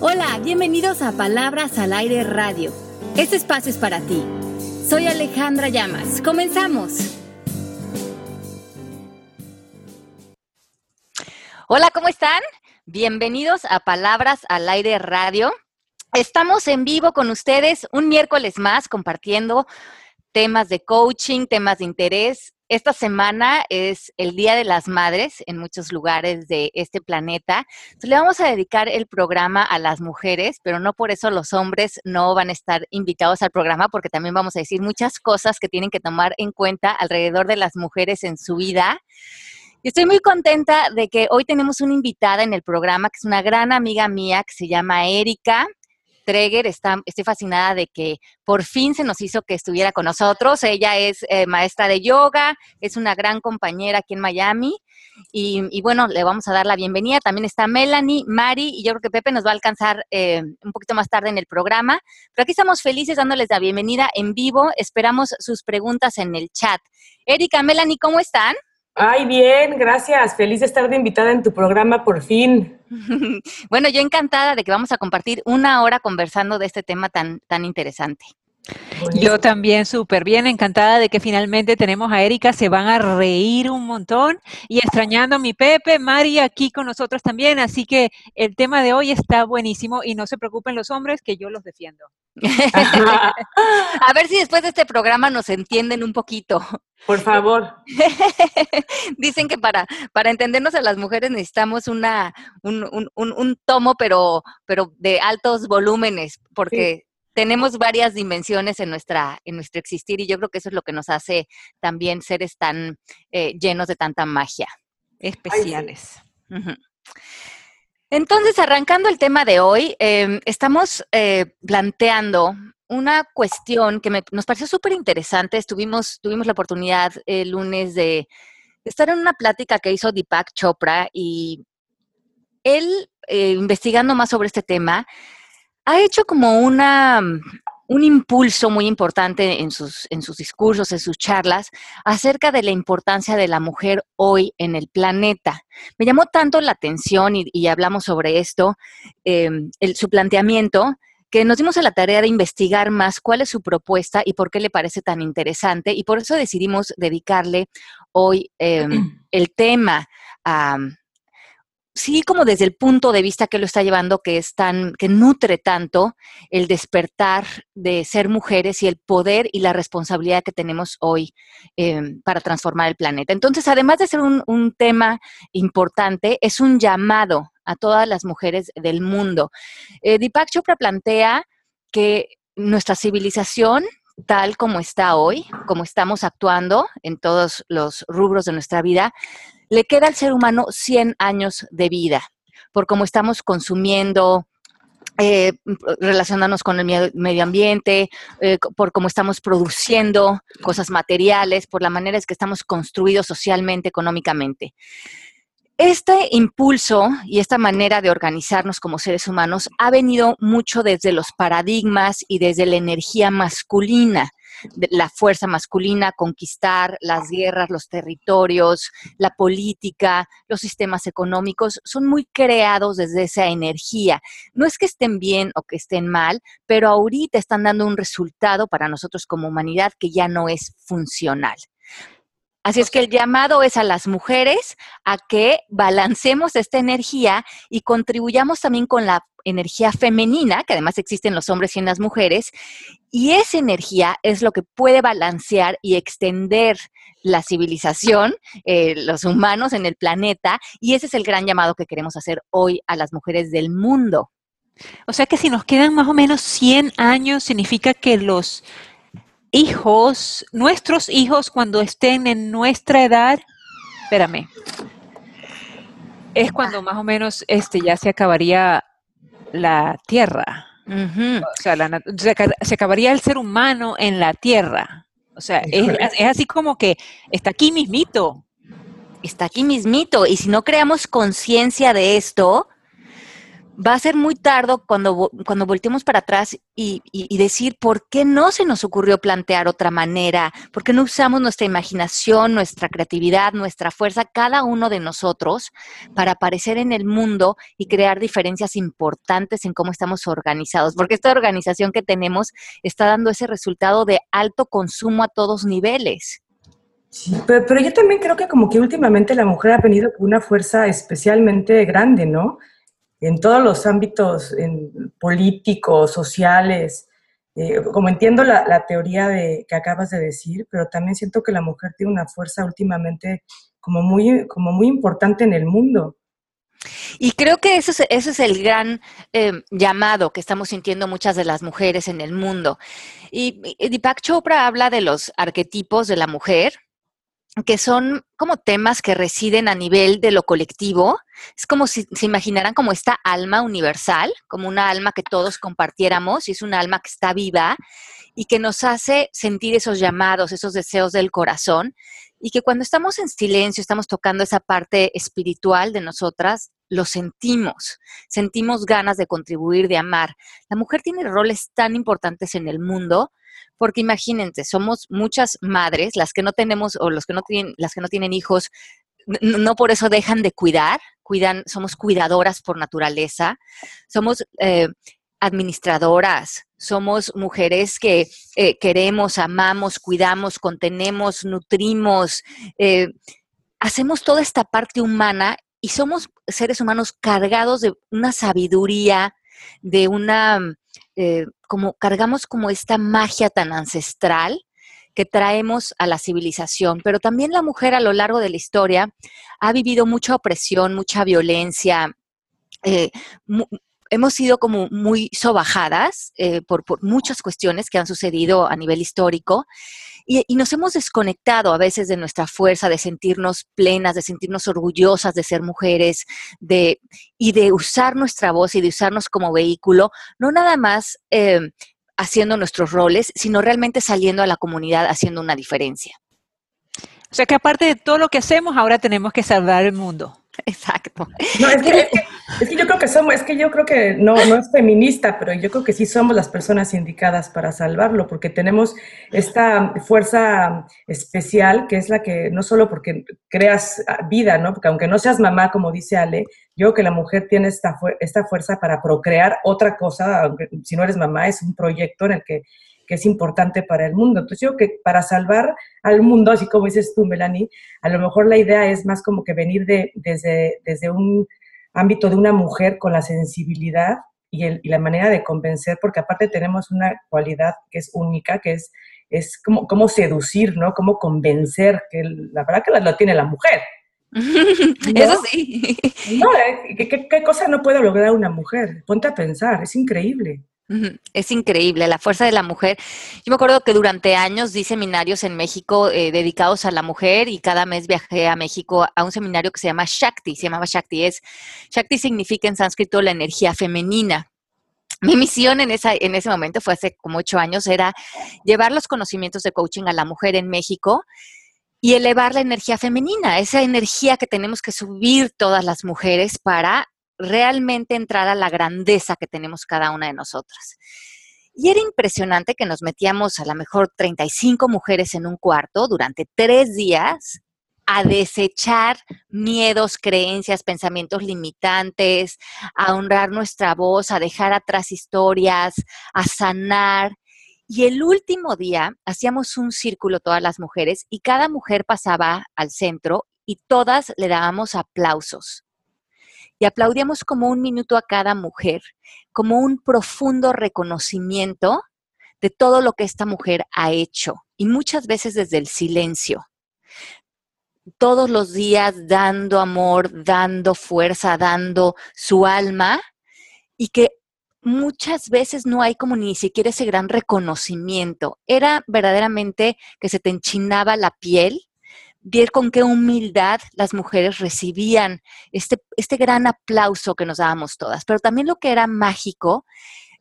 Hola, bienvenidos a Palabras al Aire Radio. Este espacio es para ti. Soy Alejandra Llamas. Comenzamos. Hola, ¿cómo están? Bienvenidos a Palabras al Aire Radio. Estamos en vivo con ustedes un miércoles más compartiendo temas de coaching, temas de interés. Esta semana es el Día de las Madres en muchos lugares de este planeta. Entonces, le vamos a dedicar el programa a las mujeres, pero no por eso los hombres no van a estar invitados al programa, porque también vamos a decir muchas cosas que tienen que tomar en cuenta alrededor de las mujeres en su vida. Y estoy muy contenta de que hoy tenemos una invitada en el programa, que es una gran amiga mía, que se llama Erika. Treger, estoy fascinada de que por fin se nos hizo que estuviera con nosotros. Ella es eh, maestra de yoga, es una gran compañera aquí en Miami. Y, bueno, le vamos a dar la bienvenida. También está Melanie, Mari, y yo creo que Pepe nos va a alcanzar eh, un poquito más tarde en el programa. Pero aquí estamos felices dándoles la bienvenida en vivo. Esperamos sus preguntas en el chat. Erika, Melanie, ¿cómo están? Ay, bien, gracias. Feliz de estar de invitada en tu programa por fin. bueno, yo encantada de que vamos a compartir una hora conversando de este tema tan, tan interesante. Yo también súper bien, encantada de que finalmente tenemos a Erika, se van a reír un montón y extrañando a mi Pepe, Mari aquí con nosotros también, así que el tema de hoy está buenísimo y no se preocupen los hombres que yo los defiendo. a ver si después de este programa nos entienden un poquito. Por favor. Dicen que para, para entendernos a las mujeres necesitamos una, un, un, un, tomo, pero, pero de altos volúmenes, porque tenemos varias dimensiones en, nuestra, en nuestro existir y yo creo que eso es lo que nos hace también seres tan eh, llenos de tanta magia. Especiales. Entonces, arrancando el tema de hoy, em, estamos eh, planteando una cuestión que nos pareció súper interesante. Estuvimos, tuvimos la oportunidad el lunes de, estar en una plática que hizo Deepak Chopra y él, eh, investigando más sobre este tema, ha hecho como una, un impulso muy importante en sus, en sus discursos, en sus charlas, acerca de la importancia de la mujer hoy en el planeta. Me llamó tanto la atención y, hablamos sobre esto, em, su planteamiento, que nos dimos a la tarea de investigar más cuál es su propuesta y por qué le parece tan interesante. Y por eso decidimos dedicarle hoy em, el tema a sí como desde el punto de vista que lo está llevando, que es tan, que nutre tanto el despertar de ser mujeres y el poder y la responsabilidad que tenemos hoy em, para transformar el planeta. Entonces, además de ser un, tema importante, es un llamado a todas las mujeres del mundo. Eh, Deepak Chopra plantea que nuestra civilización tal como está hoy, como estamos actuando en todos los rubros de nuestra vida, le queda al ser humano 100 años de vida, por cómo estamos consumiendo, eh, relacionándonos con el medio ambiente, eh, por cómo estamos produciendo cosas materiales, por la manera en que estamos construidos socialmente, económicamente. Este impulso y esta manera de organizarnos como seres humanos ha venido mucho desde los paradigmas y desde la energía masculina la fuerza masculina, conquistar las guerras, los territorios, la política, los sistemas económicos, son muy creados desde esa energía. No es que estén bien o que estén mal, pero ahorita están dando un resultado para nosotros como humanidad que ya no es funcional. Así es que el llamado es a las mujeres a que balancemos esta energía y contribuyamos también con la energía femenina, que además existe en los hombres y en las mujeres, y esa energía es lo que puede balancear y extender la civilización, eh, los humanos en el planeta, y ese es el gran llamado que queremos hacer hoy a las mujeres del mundo. O sea que si nos quedan más o menos 100 años, significa que los hijos, nuestros hijos cuando estén en nuestra edad, espérame, es cuando más o menos este ya se acabaría la tierra. O sea, se, acabaría el ser humano en la tierra. O sea, es, es, así como que está aquí mismito. Está aquí mismito. Y si no creamos conciencia de esto, va a ser muy tardo cuando, cuando volteemos para atrás y, decir por qué no se nos ocurrió plantear otra manera, por qué no usamos nuestra imaginación, nuestra creatividad, nuestra fuerza, cada uno de nosotros, para aparecer en el mundo y crear diferencias importantes en cómo estamos organizados, porque esta organización que tenemos está dando ese resultado de alto consumo a todos niveles. Sí, pero, pero yo también creo que como que últimamente la mujer ha venido con una fuerza especialmente grande, ¿no? En todos los ámbitos políticos, sociales. Eh, como entiendo la, teoría de, que acabas de decir, pero también siento que la mujer tiene una fuerza últimamente como muy, como muy importante en el mundo. Y creo que eso es, eso es el gran eh, llamado que estamos sintiendo muchas de las mujeres en el mundo. Y, y Deepak Chopra habla de los arquetipos de la mujer, que son como temas que residen a nivel de lo colectivo. Es como si se imaginaran como esta alma universal, como una alma que todos compartiéramos y es una alma que está viva y que nos hace sentir esos llamados, esos deseos del corazón y que cuando estamos en silencio, estamos tocando esa parte espiritual de nosotras, lo sentimos, sentimos ganas de contribuir, de amar. La mujer tiene roles tan importantes en el mundo porque imagínense, somos muchas madres, las que no tenemos o los que no tienen, las que no tienen hijos, no por eso dejan de cuidar, cuidan, somos cuidadoras por naturaleza, somos eh, administradoras, somos mujeres que eh, queremos, amamos, cuidamos, contenemos, nutrimos, eh, hacemos toda esta parte humana y somos seres humanos cargados de una sabiduría, de una como cargamos como esta magia tan ancestral que traemos a la civilización, pero también la mujer a lo largo de la historia ha vivido mucha opresión, mucha violencia, eh, hemos sido como muy sobajadas eh, por, muchas cuestiones que han sucedido a nivel histórico y, nos hemos desconectado a veces de nuestra fuerza, de sentirnos plenas, de sentirnos orgullosas de ser mujeres, de, y de usar nuestra voz y de usarnos como vehículo, no nada más eh, haciendo nuestros roles, sino realmente saliendo a la comunidad haciendo una diferencia. O sea que aparte de todo lo que hacemos, ahora tenemos que salvar el mundo. Exacto. No, es que, es que, yo creo que somos, es que yo creo que no, no es feminista, pero yo creo que sí somos las personas indicadas para salvarlo, porque tenemos esta fuerza especial que es la que, no solo porque creas vida, ¿no? Porque aunque no seas mamá, como dice Ale, yo creo que la mujer tiene esta, esta fuerza para procrear otra cosa, aunque si no eres mamá, es un proyecto en el que que es importante para el mundo. Entonces yo creo que para salvar al mundo, así como dices tú, Melanie, a lo mejor la idea es más como que venir de, desde, desde un ámbito de una mujer con la sensibilidad y, el, y, la manera de convencer, porque aparte tenemos una cualidad que es única, que es, es como, cómo seducir, ¿no? Cómo convencer, que la verdad que lo tiene la mujer. Eso sí. No, eh, ¿qué, ¿qué, cosa no puede lograr una mujer? Ponte a pensar, es increíble. Es increíble, la fuerza de la mujer. Yo me acuerdo que durante años di seminarios en México eh, dedicados a la mujer y cada mes viajé a México a un seminario que se llama Shakti, se llamaba Shakti. Es, Shakti significa en sánscrito la energía femenina. Mi misión en, en ese momento, fue hace como ocho años, era llevar los conocimientos de coaching a la mujer en México y elevar la energía femenina, esa energía que tenemos que subir todas las mujeres para realmente entrar a la grandeza que tenemos cada una de nosotras. Y era impresionante que nos metíamos a lo mejor 35 mujeres en un cuarto durante tres días a desechar miedos, creencias, pensamientos limitantes, a honrar nuestra voz, a dejar atrás historias, a sanar. Y el último día hacíamos un círculo todas las mujeres y cada mujer pasaba al centro y todas le dábamos aplausos y aplaudíamos como un minuto a cada mujer, como un profundo reconocimiento de todo lo que esta mujer ha hecho y muchas veces desde el silencio. Todos los días dando amor, dando fuerza, dando su alma y que muchas veces no hay como ni siquiera ese gran reconocimiento. Era verdaderamente que se te enchinaba la piel ver con qué humildad las mujeres recibían este, este gran aplauso que nos dábamos todas. Pero también lo que era mágico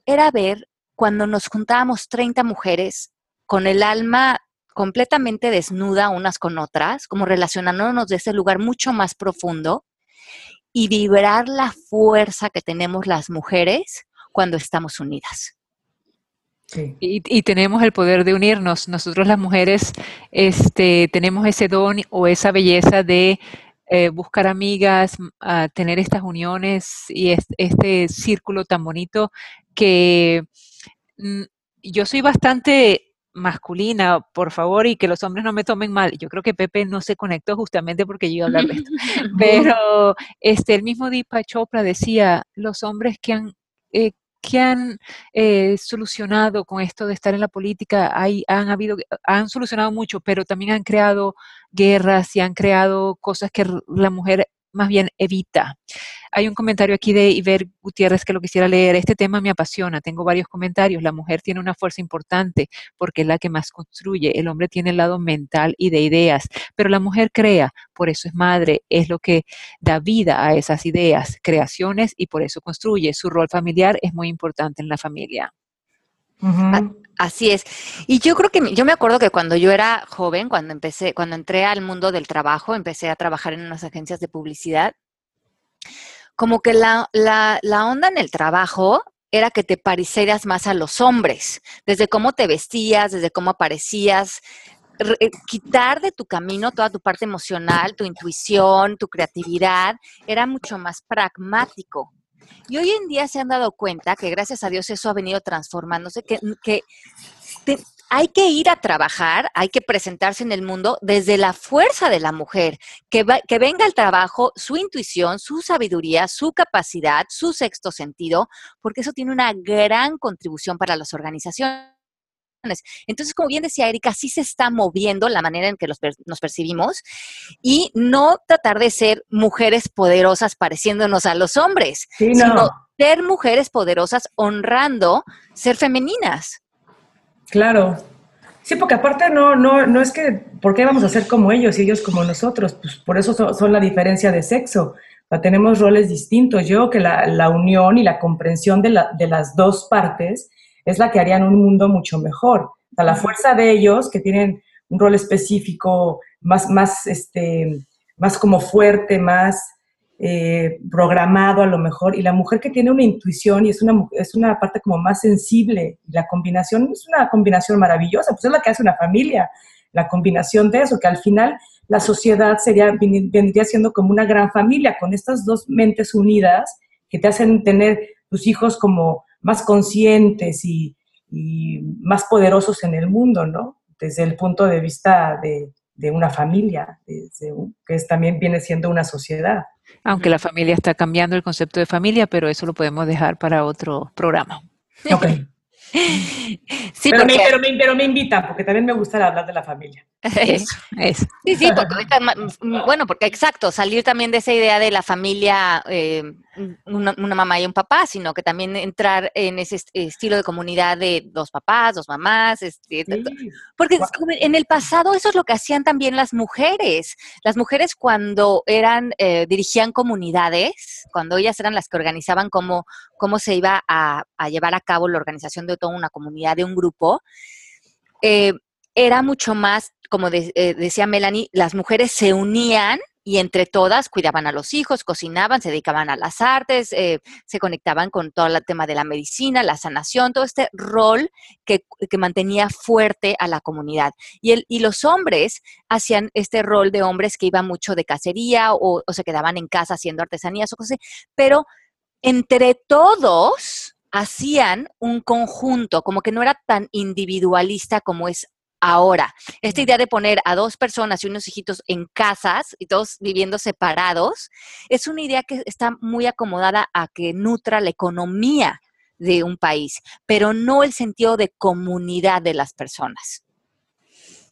era ver cuando nos juntábamos 30 mujeres con el alma completamente desnuda unas con otras, como relacionándonos de ese lugar mucho más profundo, y vibrar la fuerza que tenemos las mujeres cuando estamos unidas. Y, tenemos el poder de unirnos. Nosotros las mujeres este, tenemos ese don o esa belleza de eh, buscar amigas, tener estas uniones y este círculo tan bonito que mm, yo soy bastante masculina, por favor, y que los hombres no me tomen mal. Yo creo que Pepe no se conectó justamente porque yo iba a hablar de esto. Pero este, el mismo Deepak Chopra decía, los hombres que han, eh, que han eh, solucionado con esto de estar en la política, hay, han, habido, han solucionado mucho, pero también han creado guerras y han creado cosas que la mujer más bien evita. Hay un comentario aquí de Iber Gutiérrez que lo quisiera leer. Este tema me apasiona. Tengo varios comentarios. La mujer tiene una fuerza importante porque es la que más construye. El hombre tiene el lado mental y de ideas, pero la mujer crea. Por eso es madre. Es lo que da vida a esas ideas, creaciones y por eso construye. Su rol familiar es muy importante en la familia. Así es. Y yo creo que yo me acuerdo que cuando yo era joven, cuando empecé, cuando entré al mundo del trabajo, empecé a trabajar en unas agencias de publicidad, como que la, la, la onda en el trabajo era que te parecieras más a los hombres, desde cómo te vestías, desde cómo aparecías, eh, quitar de tu camino toda tu parte emocional, tu intuición, tu creatividad, era mucho más pragmático. Y hoy en día se han dado cuenta que gracias a Dios eso ha venido transformándose, que, que hay que ir a trabajar, hay que presentarse en el mundo desde la fuerza de la mujer, que, que venga al trabajo su intuición, su sabiduría, su capacidad, su sexto sentido, porque eso tiene una gran contribución para las organizaciones. Entonces, como bien decía Erika, sí se está moviendo la manera en que nos percibimos y no tratar de ser mujeres poderosas pareciéndonos a los hombres, sino ser mujeres poderosas honrando ser femeninas. Claro. Sí, porque aparte no, no, no es que, ¿por qué vamos a ser como ellos y ellos como nosotros? Pues por eso son, la diferencia de sexo. tenemos roles distintos. Yo que la, la unión y la comprensión de, la, de las dos partes es la que harían un mundo mucho mejor. O sea, la fuerza de ellos, que tienen un rol específico más, más, este, más como fuerte, más eh, programado a lo mejor, y la mujer que tiene una intuición y es una, es una parte como más sensible, la combinación es una combinación maravillosa, pues es la que hace una familia, la combinación de eso, que al final la sociedad sería, vendría siendo como una gran familia, con estas dos mentes unidas que te hacen tener tus hijos como más conscientes y, más poderosos en el mundo, ¿no? Desde el punto de vista de, una familia, que es, también viene siendo una sociedad. Aunque la familia está cambiando el concepto de familia, pero eso lo podemos dejar para otro programa. Ok. Sí, pero, me, pero, me, invitan, porque también me gusta hablar de la familia. Eso, eso. Sí, sí, porque bueno, porque exacto, salir también de esa idea de la familia eh, una, mamá y un papá, sino que también entrar en ese estilo de comunidad de dos papás, dos mamás, este, porque en el pasado eso es lo que hacían también las mujeres. Las mujeres cuando eran, eh, dirigían comunidades, cuando ellas eran las que organizaban cómo, cómo se iba a, llevar a cabo la organización de toda una comunidad, de un grupo, eh, era mucho más, como eh, decía Melanie, las mujeres se unían y entre todas cuidaban a los hijos, cocinaban, se dedicaban a las artes, eh, se conectaban con todo el tema de la medicina, la sanación, todo este rol que, mantenía fuerte a la comunidad. Y, el, y los hombres hacían este rol de hombres que iban mucho de cacería o, se quedaban en casa haciendo artesanías o cosas pero entre todos hacían un conjunto, como que no era tan individualista como es ahora. Esta idea de poner a dos personas y unos hijitos en casas y todos viviendo separados, es una idea que está muy acomodada a que nutra la economía de un país, pero no el sentido de comunidad de las personas.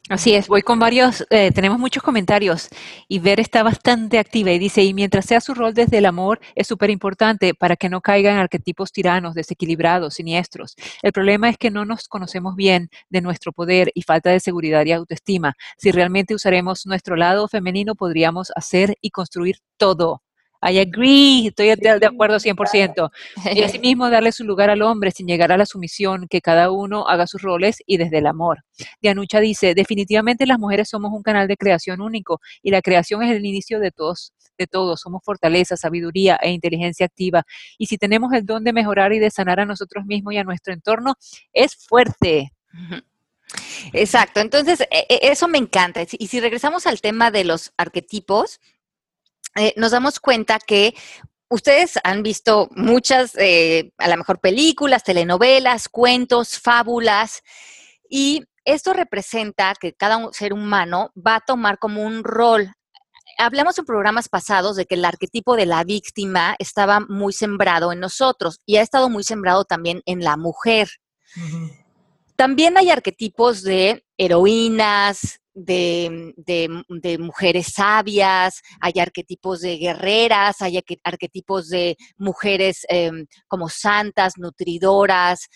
Así es, voy con varios, eh, tenemos muchos comentarios y Ver está bastante activa y dice, y mientras sea su rol desde el amor, es súper importante para que no caigan arquetipos tiranos, desequilibrados, siniestros. El problema es que no nos conocemos bien de nuestro poder y falta de seguridad y autoestima. Si realmente usaremos nuestro lado femenino, podríamos hacer y construir todo. I agree, estoy de, acuerdo 100%. Y asimismo darle su lugar al hombre sin llegar a la sumisión, que cada uno haga sus roles y desde el amor. Dianucha dice, definitivamente las mujeres somos un canal de creación único y la creación es el inicio de todos de todo, somos fortaleza, sabiduría e inteligencia activa. Y si tenemos el don de mejorar y de sanar a nosotros mismos y a nuestro entorno, es fuerte. Exacto, entonces e, e, eso me encanta. Y si regresamos al tema de los arquetipos, eh, nos damos cuenta que ustedes han visto muchas, eh, a lo mejor películas, telenovelas, cuentos, fábulas, y esto representa que cada ser humano va a tomar como un rol. Hablamos en programas pasados de que el arquetipo de la víctima estaba muy sembrado en nosotros y ha estado muy sembrado también en la mujer. También hay arquetipos de heroínas, de, mujeres sabias, hay arquetipos de guerreras, hay arquetipos de mujeres em, como santas, nutridoras.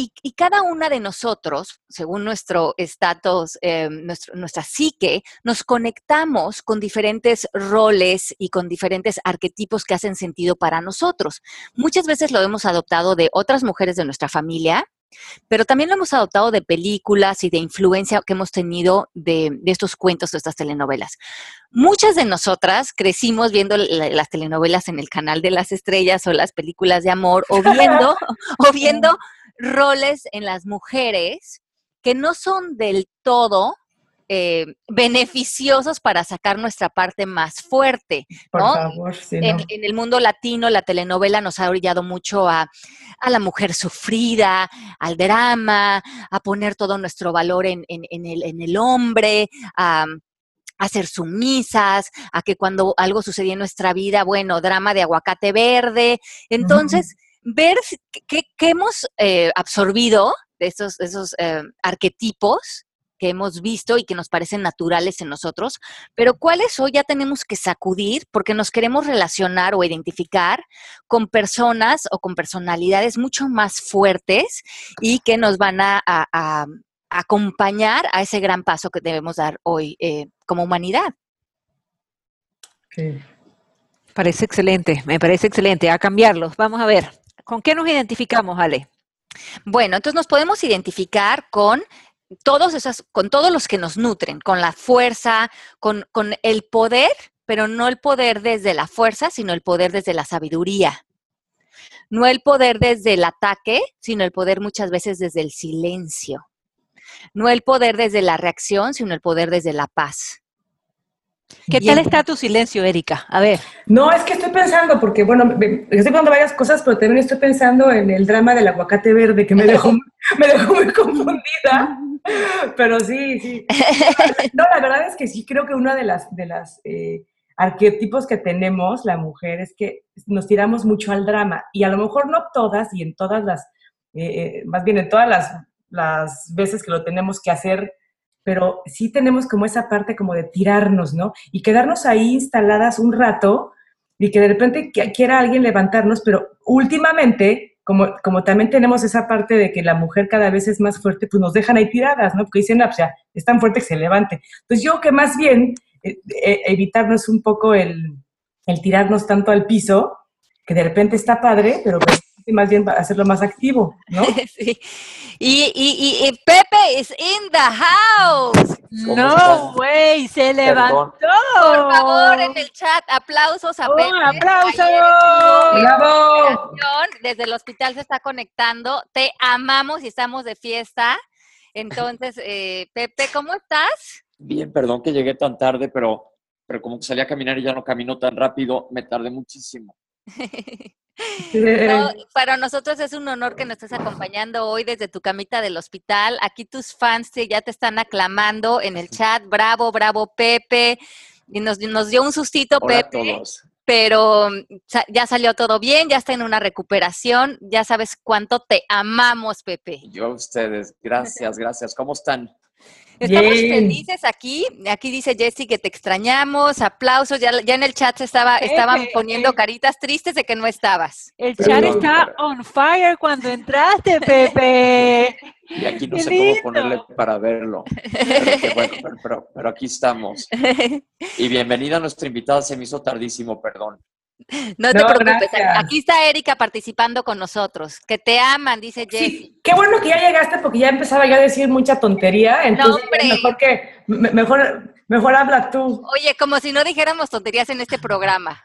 Y, cada una de nosotros, según nuestro estatus, em, nuestra psique, nos conectamos con diferentes roles y con diferentes arquetipos que hacen sentido para nosotros. Muchas veces lo hemos adoptado de otras mujeres de nuestra familia, pero también lo hemos adoptado de películas y de influencia que hemos tenido de, estos cuentos, de estas telenovelas. Muchas de nosotras crecimos viendo las telenovelas en el canal de las estrellas o las películas de amor o viendo, o viendo roles en las mujeres que no son del todo eh, beneficiosos para sacar nuestra parte más fuerte. Por favor, en, el mundo latino, la telenovela nos ha brillado mucho a, la mujer sufrida, al drama, a poner todo nuestro valor en, el, hombre, a, ser sumisas, a que cuando algo sucedía en nuestra vida, bueno, drama de aguacate verde. Entonces, ver qué, hemos eh, absorbido de esos, esos eh, arquetipos que hemos visto y que nos parecen naturales en nosotros, pero cuáles hoy ya tenemos que sacudir porque nos queremos relacionar o identificar con personas o con personalidades mucho más fuertes y que nos van a, acompañar a ese gran paso que debemos dar hoy eh, como humanidad. Parece excelente, me parece excelente. A cambiarlos. Vamos a ver, ¿con qué nos identificamos, Ale? Bueno, entonces nos podemos identificar con todos esas, con todos los que nos nutren, con la fuerza, con, con el poder, pero no el poder desde la fuerza, sino el poder desde la sabiduría. No el poder desde el ataque, sino el poder muchas veces desde el silencio. No el poder desde la reacción, sino el poder desde la paz. ¿Qué tal está tu silencio, Erika? A ver. No, es que estoy pensando, porque bueno, estoy pensando varias cosas, pero también estoy pensando en el drama del aguacate verde que me dejó, me dejó muy confundida. Pero sí, sí. No, la verdad es que sí creo que una de las, de las eh, arquetipos que tenemos, la mujer, es que nos tiramos mucho al drama. Y a lo mejor no todas, y en todas las, eh, eh, más bien en todas las, las veces que lo tenemos que hacer pero sí tenemos como esa parte como de tirarnos, ¿no? Y quedarnos ahí instaladas un rato y que de repente quiera alguien levantarnos, pero últimamente, como, como también tenemos esa parte de que la mujer cada vez es más fuerte, pues nos dejan ahí tiradas, ¿no? Porque dicen, ah, pues ya, es tan fuerte que se levante. Entonces yo que más bien eh, eh, evitarnos un poco el, el tirarnos tanto al piso, que de repente está padre, pero pues más bien hacerlo más activo, ¿no? sí. Y, y, y, Pepe is in the house. No, güey, se levantó. Por favor, en el chat, aplausos a Pepe. aplausos! ¡Bravo! Desde el hospital se está conectando. Te amamos y estamos de fiesta. Entonces, eh, Pepe, ¿cómo estás? Bien, perdón que llegué tan tarde, pero, pero como que salí a caminar y ya no camino tan rápido, me tardé muchísimo. para nosotros es un honor que nos estés acompañando hoy desde tu camita del hospital. Aquí tus fans ya te están aclamando en el chat. Bravo, bravo, Pepe. Y nos, dio un sustito, Pepe. Pero ya salió todo bien, ya está en una recuperación. Ya sabes cuánto te amamos, Pepe. Yo a ustedes. Gracias, gracias. ¿Cómo están? Estamos felices aquí. Aquí dice Jessy que te extrañamos. Aplausos. Ya, ya en el chat estaba, estaban poniendo caritas tristes de que no estabas. El chat está on fire cuando entraste, Pepe. Y aquí no sé cómo ponerle para verlo. Pero, bueno, pero, aquí estamos. Y bienvenida a nuestra invitada. Se me hizo tardísimo, perdón. No te preocupes, aquí está Erika participando con nosotros. Que te aman, dice Jessy. qué bueno que ya llegaste porque ya empezaba yo a decir mucha tontería. Entonces, mejor que, mejor Mejor habla tú. Oye, como si no dijéramos tonterías en este programa.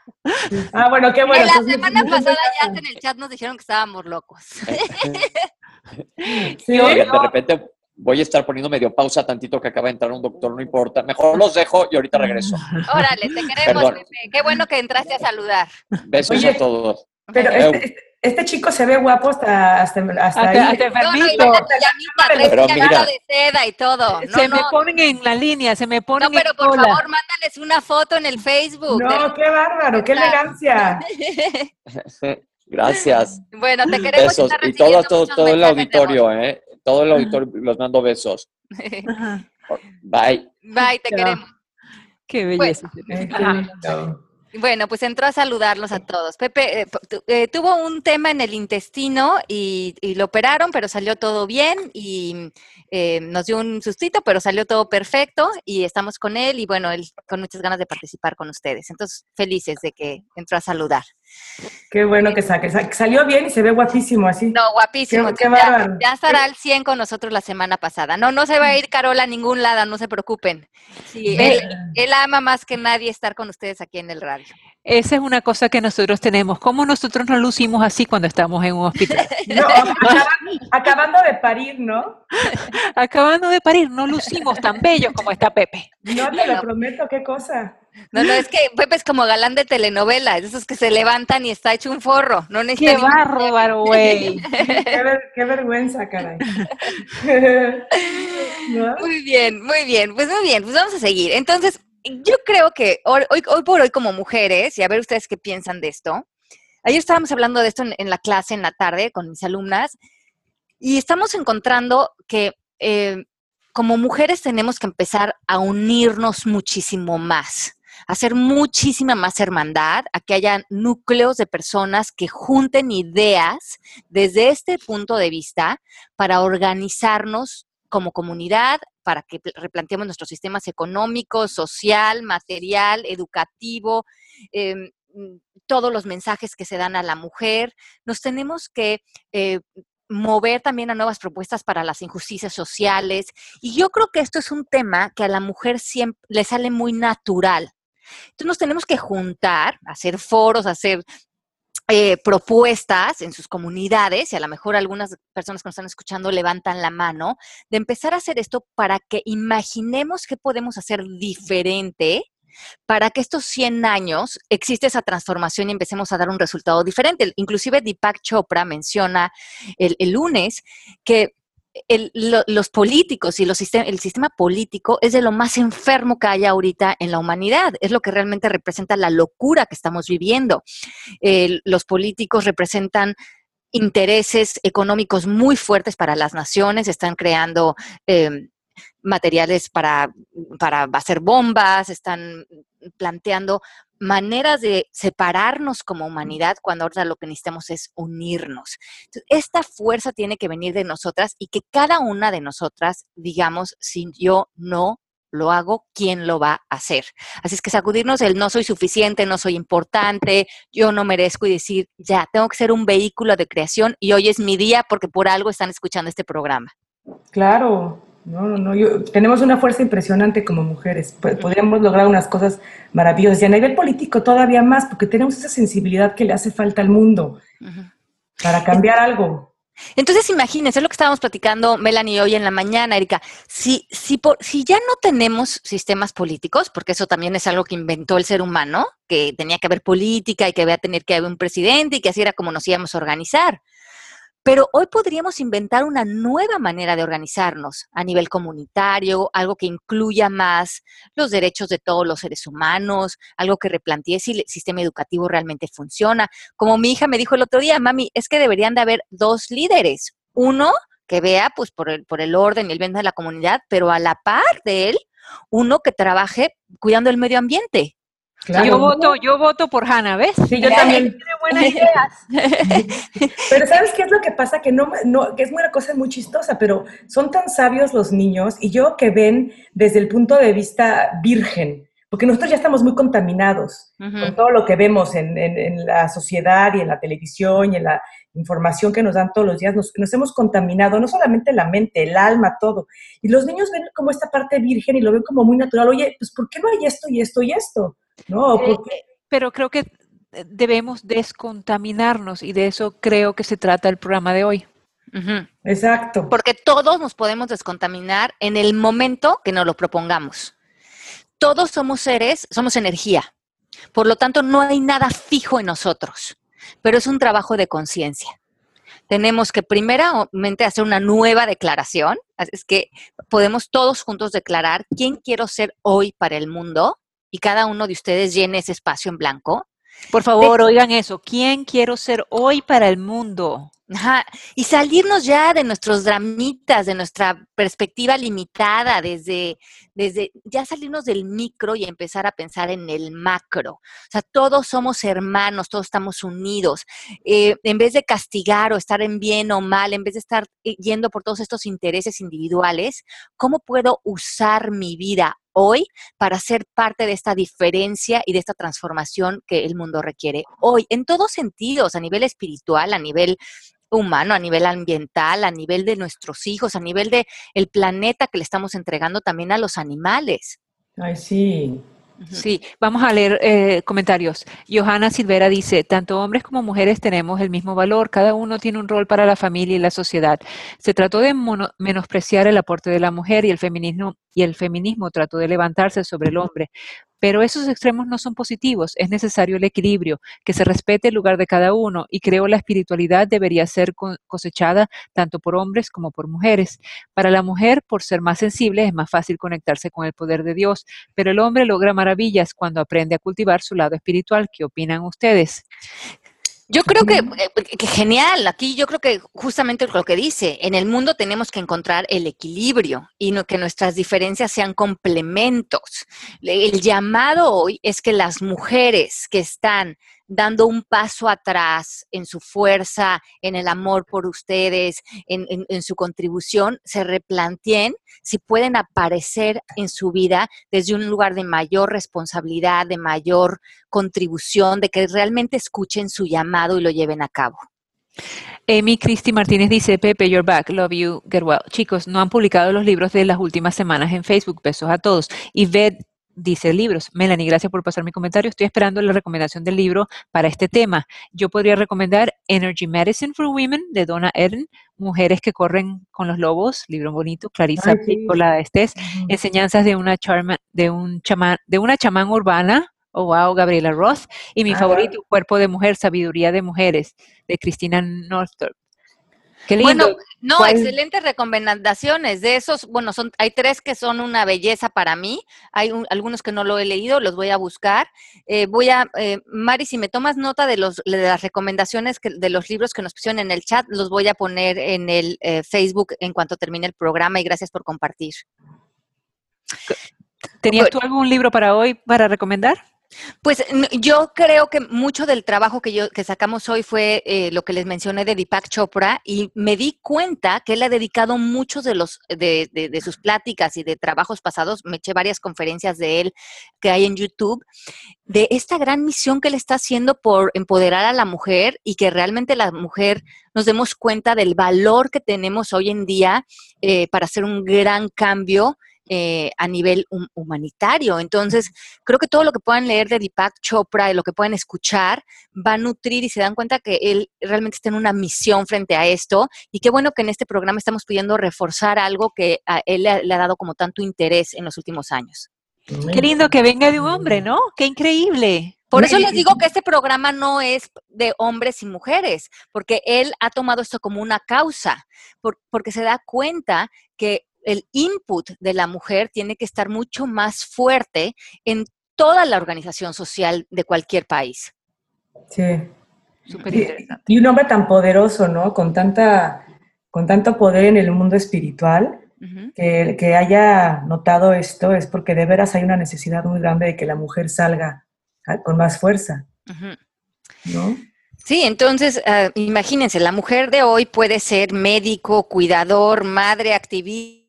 Ah, bueno, qué bueno. la entonces, semana no, pasada no, ya en el chat nos dijeron que estábamos locos. Sí, Oigan, de repente voy a estar poniendo medio pausa tantito que acaba de entrar un doctor, no importa. Mejor los dejo y ahorita regreso. Órale, te queremos. Pepe. Qué bueno que entraste a saludar. Besos Oye, a todos. Pero este, este- este chico se ve guapo hasta, hasta, hasta Hasta, ahí. hasta No, no, y enfermito. la pijamita, trae Pero mira. de seda y todo. No, se no, me ponen en la línea, se me no, ponen pero en por cola. favor, mándales una foto en el Facebook. No, qué bárbaro, qué elegancia. Gracias. Bueno, te queremos Besos. estar Y todo, todo, todo el auditorio, ¿eh? Todo el auditorio, los mando besos. Ajá. Bye. Bye, te queremos. Qué belleza. Bueno, pues entró a saludarlos a todos. Pepe eh, tu- eh, tuvo un tema en el intestino y, y lo operaron, pero salió todo bien y eh, nos dio un sustito, pero salió todo perfecto y estamos con él y bueno, él con muchas ganas de participar con ustedes. Entonces, felices de que entró a saludar. Qué bueno que, sa- que sa- que salió bien y se ve guapísimo así. No, guapísimo. Qué- qué ya, estará al 100 con nosotros la semana pasada. No, no se va a ir Carola a ningún lado, no se preocupen. Sí, él, él ama más que nadie estar con ustedes aquí en el radio. Esa es una cosa que nosotros tenemos. ¿Cómo nosotros nos lucimos así cuando estamos en un hospital? No, acabando de parir, ¿no? Acabando de parir, no lucimos tan bellos como está Pepe. No te lo prometo, qué cosa. No, no, es que Pepe es como galán de telenovela, es esos que se levantan y está hecho un forro. No ¡Qué necesita ningún- bárbaro, güey! Qué, ver- qué vergüenza, caray. ¿No? Muy bien, muy bien, pues muy bien, pues vamos a seguir. Entonces, yo creo que hoy, hoy, por hoy como mujeres, y a ver ustedes qué piensan de esto, ayer estábamos hablando de esto en, en la clase en la tarde con mis alumnas, y estamos encontrando que eh, como mujeres tenemos que empezar a unirnos muchísimo más, hacer muchísima más hermandad, a que haya núcleos de personas que junten ideas desde este punto de vista para organizarnos como comunidad, para que pl- replanteemos nuestros sistemas económicos, social, material, educativo, em, todos los mensajes que se dan a la mujer. Nos tenemos que eh, mover también a nuevas propuestas para las injusticias sociales. Y yo creo que esto es un tema que a la mujer siempre le sale muy natural. Entonces nos tenemos que juntar, hacer foros, hacer eh, propuestas en sus comunidades, y a lo mejor algunas personas que nos están escuchando levantan la mano, de empezar a hacer esto para que imaginemos qué podemos hacer diferente para que estos 100 años existe esa transformación y empecemos a dar un resultado diferente. Inclusive Deepak Chopra menciona el lunes que los políticos y los sistem- el sistema político es de lo más enfermo que hay ahorita en la humanidad. Es lo que realmente representa la locura que estamos viviendo. Los políticos representan intereses económicos muy fuertes para las naciones, están creando eh, materiales para, para hacer bombas, están planteando maneras de separarnos como humanidad cuando ahora lo que necesitamos es unirnos. Entonces, esta fuerza tiene que venir de nosotras y que cada una de nosotras digamos, si yo no lo hago, ¿quién lo va a hacer? Así es que sacudirnos el no soy suficiente, no soy importante, yo no merezco y decir, ya, tengo que ser un vehículo de creación y hoy es mi día porque por algo están escuchando este programa. Claro, no, no, no. yo- tenemos una fuerza impresionante como mujeres. Po- Podríamos lograr unas cosas maravillosas. Y a nivel político todavía más, porque tenemos esa sensibilidad que le hace falta al mundo para cambiar algo. Entonces, imagínense es lo que estábamos platicando Melanie hoy en la mañana, Erika. Si, si, por- si ya no tenemos sistemas políticos, porque eso también es algo que inventó el ser humano, que tenía que haber política y que había tener que haber un presidente y que así era como nos íbamos a organizar. Pero hoy podríamos inventar una nueva manera de organizarnos a nivel comunitario, algo que incluya más los derechos de todos los seres humanos, algo que replantee si el sistema educativo realmente funciona. Como mi hija me dijo el otro día, mami, es que deberían de haber dos líderes. Uno que vea pues por el, por el orden y el bien de la comunidad, pero a la par de él, uno que trabaje cuidando el medio ambiente. Claro. Yo voto, yo voto por Hannah, ¿ves? Sí, yo también. Tiene buenas ideas. Pero ¿sabes qué es lo que pasa? Que no, no, que es una cosa muy chistosa, pero son tan sabios los niños y yo que ven desde el punto de vista virgen, porque nosotros ya estamos muy contaminados con todo lo que vemos en, en- en la sociedad y en la televisión y en, la, información que nos dan todos los días, nos, hemos contaminado, no solamente la mente, el alma, todo. Y los niños ven como esta parte virgen y lo ven como muy natural. Oye, pues ¿por qué no hay esto y esto y esto? ¿No? Eh, eh, pero creo que debemos descontaminarnos y de eso creo que se trata el programa de hoy. Exacto. Porque todos nos podemos descontaminar en el momento que nos lo propongamos. Todos somos seres, somos energía. Por lo tanto, no hay nada fijo en nosotros, pero es un trabajo de conciencia. Tenemos que primeramente hacer una nueva declaración, es que podemos todos juntos declarar quién quiero ser hoy para el mundo y cada uno de ustedes llene ese espacio en blanco. Por favor, oigan eso, ¿quién quiero ser hoy para el mundo? Ajá. Y salirnos ya de nuestros dramitas, de nuestra perspectiva limitada, desde, desde ya salirnos del micro y empezar a pensar en el macro. O sea, todos somos hermanos, todos estamos unidos. Eh, en vez de castigar o estar en bien o mal, en vez de estar eh, yendo por todos estos intereses individuales, ¿cómo puedo usar mi vida hoy para ser parte de esta diferencia y de esta transformación que el mundo requiere hoy, en todos sentidos, a nivel espiritual, a nivel humano, a nivel ambiental, a nivel de nuestros hijos, a nivel de el planeta que le estamos entregando también a los animales. Ay, sí. Sí, vamos a leer eh, comentarios. Johanna Silvera dice, tanto hombres como mujeres tenemos el mismo valor, cada uno tiene un rol para la familia y la sociedad. Se trató de menospreciar el aporte de la mujer y el feminismo y el feminismo trató de levantarse sobre el hombre. Pero esos extremos no son positivos, es necesario el equilibrio, que se respete el lugar de cada uno y creo la espiritualidad debería ser cosechada tanto por hombres como por mujeres. Para la mujer, por ser más sensible, es más fácil conectarse con el poder de Dios, pero el hombre logra maravillas cuando aprende a cultivar su lado espiritual. ¿Qué opinan ustedes? Yo creo eh, que, genial, aquí yo creo que justamente lo que dice, en el mundo tenemos que encontrar el equilibrio y no, que nuestras diferencias sean complementos. El llamado hoy es que las mujeres que están dando un paso atrás en su fuerza, en el amor por ustedes, en, su contribución, se replanteen si pueden aparecer en su vida desde un lugar de mayor responsabilidad, de mayor contribución, de que realmente escuchen su llamado y lo lleven a cabo. Amy Christy Martínez dice, Pepe, you're back, love you, get well. Chicos, no han publicado los libros de las últimas semanas en Facebook, besos a todos. Y Ved dice libros. Melanie, gracias por pasar mi comentario. Estoy esperando la recomendación del libro para este tema. Yo podría recomendar Energy Medicine for Women de Donna Ern, Mujeres que corren con los lobos, libro bonito, Clarissa Piccola Estés, Enseñanzas de una, charma, de, un chamán, de una chamán urbana, Oh, wow, Gabriela Roth. Y mi favorito, Cuerpo de Mujer, Sabiduría de Mujeres, de Cristina Northrop. Bueno, no, excelentes recomendaciones. De esos, bueno, son, hay tres que son una belleza para mí. Hay algunos que no lo he leído, los voy a buscar. Eh, voy a, eh, Mari, si me tomas nota de, los, de las recomendaciones que, de los libros que nos pusieron en el chat, los voy a poner en el eh, Facebook en cuanto termine el programa y gracias por compartir. ¿Tenías tú algún libro para hoy para recomendar? Pues yo creo que mucho del trabajo que, yo, que sacamos hoy fue eh, lo que les mencioné de Deepak Chopra y me di cuenta que él ha dedicado muchos de, los, de, de, sus pláticas y de trabajos pasados, me eché varias conferencias de él que hay en YouTube, de esta gran misión que él está haciendo por empoderar a la mujer y que realmente la mujer nos demos cuenta del valor que tenemos hoy en día eh, para hacer un gran cambio eh, a nivel humanitario. Entonces, creo que todo lo que puedan leer de Deepak Chopra, de lo que puedan escuchar, va a nutrir y se dan cuenta que él realmente está en una misión frente a esto. Y qué bueno que en este programa estamos pudiendo reforzar algo que a él le, ha dado como tanto interés en los últimos años. Qué lindo que venga de un hombre, ¿no? Qué increíble. Por eso les digo que este programa no es de hombres y mujeres, porque él ha tomado esto como una causa, porque se da cuenta que el input de la mujer tiene que estar mucho más fuerte en toda la organización social de cualquier país. Sí. Y, un hombre tan poderoso, ¿no? Con, tanta, con tanto poder en el mundo espiritual, que, que haya notado esto es porque de veras hay una necesidad muy grande de que la mujer salga con más fuerza. ¿No? Sí, entonces ah, imagínense, la mujer de hoy puede ser médico, cuidador, madre, activista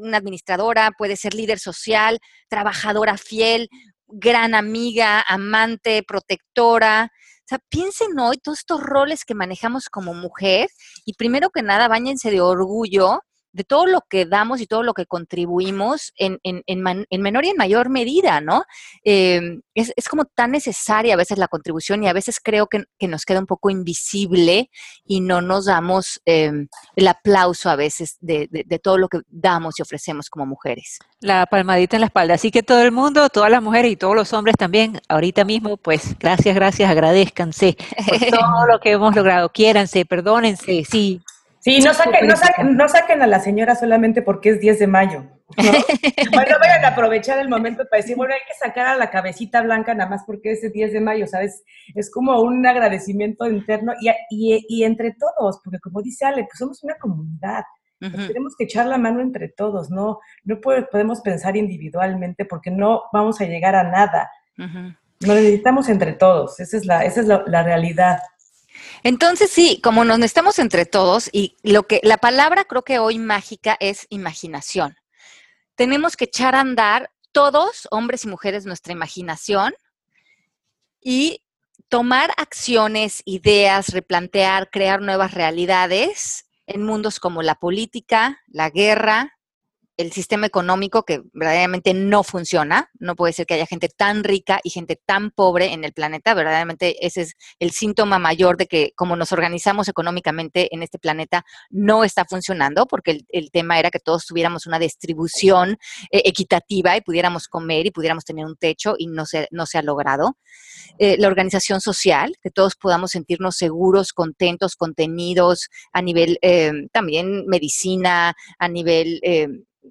una administradora, puede ser líder social, trabajadora fiel, gran amiga, amante, protectora. sea, piensen hoy todos estos roles que manejamos como mujer y primero que nada, bañense de orgullo de todo lo que damos y todo lo que contribuimos en, en, en, menor y en mayor medida, ¿no? Em, es, es, como tan necesaria a veces la contribución y a veces creo que, que nos queda un poco invisible y no nos damos em, el aplauso a veces de, de, de, todo lo que damos y ofrecemos como mujeres. La palmadita en la espalda. Así que todo el mundo, todas las mujeres y todos los hombres también, ahorita mismo, pues gracias, gracias, agradezcanse por todo lo que hemos logrado. Quiéranse, perdónense, sí, Sí, no saquen, no, saquen, no saquen a la señora solamente porque es 10 de mayo. ¿no? bueno, vayan a aprovechar el momento para decir, bueno, hay que sacar a la cabecita blanca nada más porque es el 10 de mayo, ¿sabes? Es como un agradecimiento interno y, y, y entre todos, porque como dice Ale, pues somos una comunidad. tenemos que echar la mano entre todos, no, no podemos pensar individualmente porque no vamos a llegar a nada. Lo necesitamos entre todos, esa es la, esa es la, la realidad. Entonces sí, como nos necesitamos entre todos y lo que la palabra creo que hoy mágica es imaginación. Tenemos que echar a andar todos, hombres y mujeres, nuestra imaginación y tomar acciones, ideas, replantear, crear nuevas realidades en mundos como la política, la guerra, el sistema económico que verdaderamente no funciona. No puede ser que haya gente tan rica y gente tan pobre en el planeta. Verdaderamente ese es el síntoma mayor de que como nos organizamos económicamente en este planeta no está funcionando, porque el, tema era que todos tuviéramos una distribución eh, equitativa y pudiéramos comer y pudiéramos tener un techo y no se, no se ha logrado. Eh, la organización social, que todos podamos sentirnos seguros, contentos, contenidos a nivel eh, también medicina, a nivel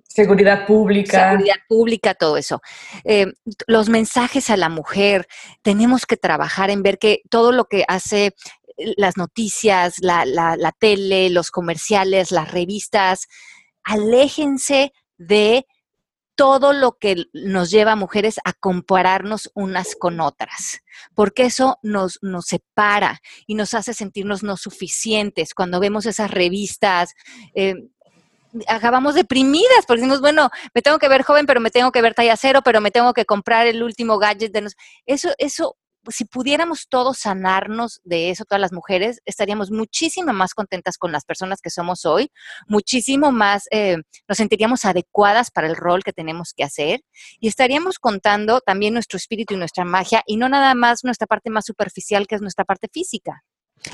Seguridad pública. Seguridad pública, todo eso. Eh, los mensajes a la mujer, tenemos que trabajar en ver que todo lo que hace las noticias, la, la, la tele, los comerciales, las revistas, aléjense de todo lo que nos lleva a mujeres a compararnos unas con otras, porque eso nos, nos separa y nos hace sentirnos no suficientes. Cuando vemos esas revistas, eh, acabamos deprimidas, porque decimos, bueno, me tengo que ver joven, pero me tengo que ver talla cero, pero me tengo que comprar el último gadget de Eso, eso, si pudiéramos todos sanarnos de eso, todas las mujeres, estaríamos muchísimo más contentas con las personas que somos hoy, muchísimo más, eh, nos sentiríamos adecuadas para el rol que tenemos que hacer y estaríamos contando también nuestro espíritu y nuestra magia y no nada más nuestra parte más superficial que es nuestra parte física.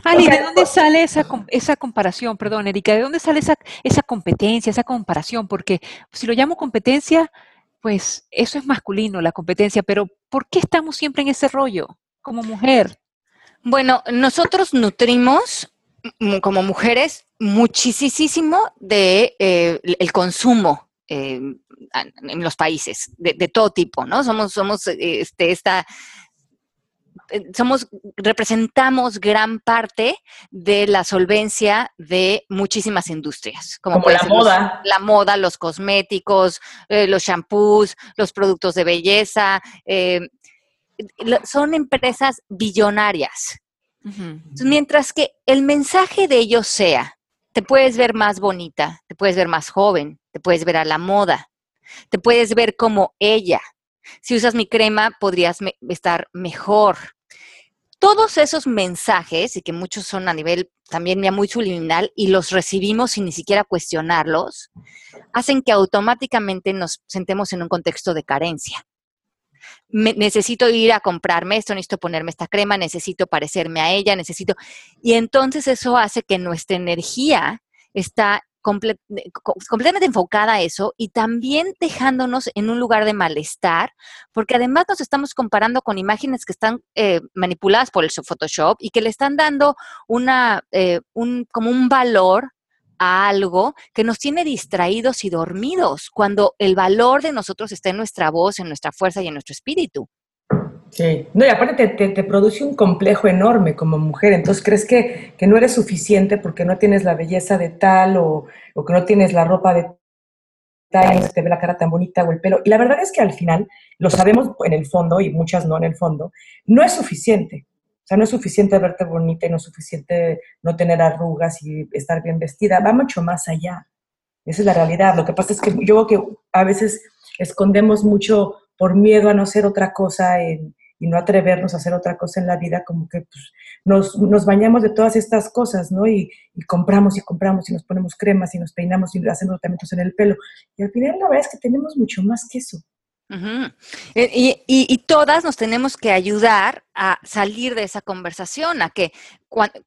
Ali, ¿de dónde sale esa, esa comparación? Perdón, Erika, ¿de dónde sale esa, esa competencia, esa comparación? Porque si lo llamo competencia, pues eso es masculino, la competencia, pero ¿por qué estamos siempre en ese rollo como mujer? Bueno, nosotros nutrimos como mujeres muchísimo de eh, el consumo eh, en los países de, de, todo tipo, ¿no? Somos, somos este, esta somos, representamos gran parte de la solvencia de muchísimas industrias. Como, la moda. la moda, los cosméticos, eh, los shampoos, los productos de belleza. Eh, son empresas billonarias. Mientras que el mensaje de ellos sea, te puedes ver más bonita, te puedes ver más joven, te puedes ver a la moda, te puedes ver como ella. Si usas mi crema, podrías estar mejor todos esos mensajes, y que muchos son a nivel también ya muy subliminal, y los recibimos sin ni siquiera cuestionarlos, hacen que automáticamente nos sentemos en un contexto de carencia. necesito ir a comprarme esto, necesito ponerme esta crema, necesito parecerme a ella, necesito... Y entonces eso hace que nuestra energía está completamente enfocada a eso y también dejándonos en un lugar de malestar, porque además nos estamos comparando con imágenes que están eh, manipuladas por el Photoshop y que le están dando una, eh, un, como un valor a algo que nos tiene distraídos y dormidos, cuando el valor de nosotros está en nuestra voz, en nuestra fuerza y en nuestro espíritu. Sí, no, y aparte te, te, produce un complejo enorme como mujer, entonces crees que, que, no eres suficiente porque no tienes la belleza de tal o, o que no tienes la ropa de tal, y te ve la cara tan bonita o el pelo. Y la verdad es que al final, lo sabemos en el fondo, y muchas no en el fondo, no es suficiente. O sea, no es suficiente verte bonita y no es suficiente no tener arrugas y estar bien vestida, va mucho más allá. Esa es la realidad. Lo que pasa es que yo que a veces escondemos mucho por miedo a no ser otra cosa y no atrevernos a hacer otra cosa en la vida, como que pues, nos, nos, bañamos de todas estas cosas, ¿no? Y, y, compramos y compramos y nos ponemos cremas y nos peinamos y hacemos tratamientos en el pelo. Y al final la verdad es que tenemos mucho más que eso. Eh, y, y, todas nos tenemos que ayudar a salir de esa conversación, a que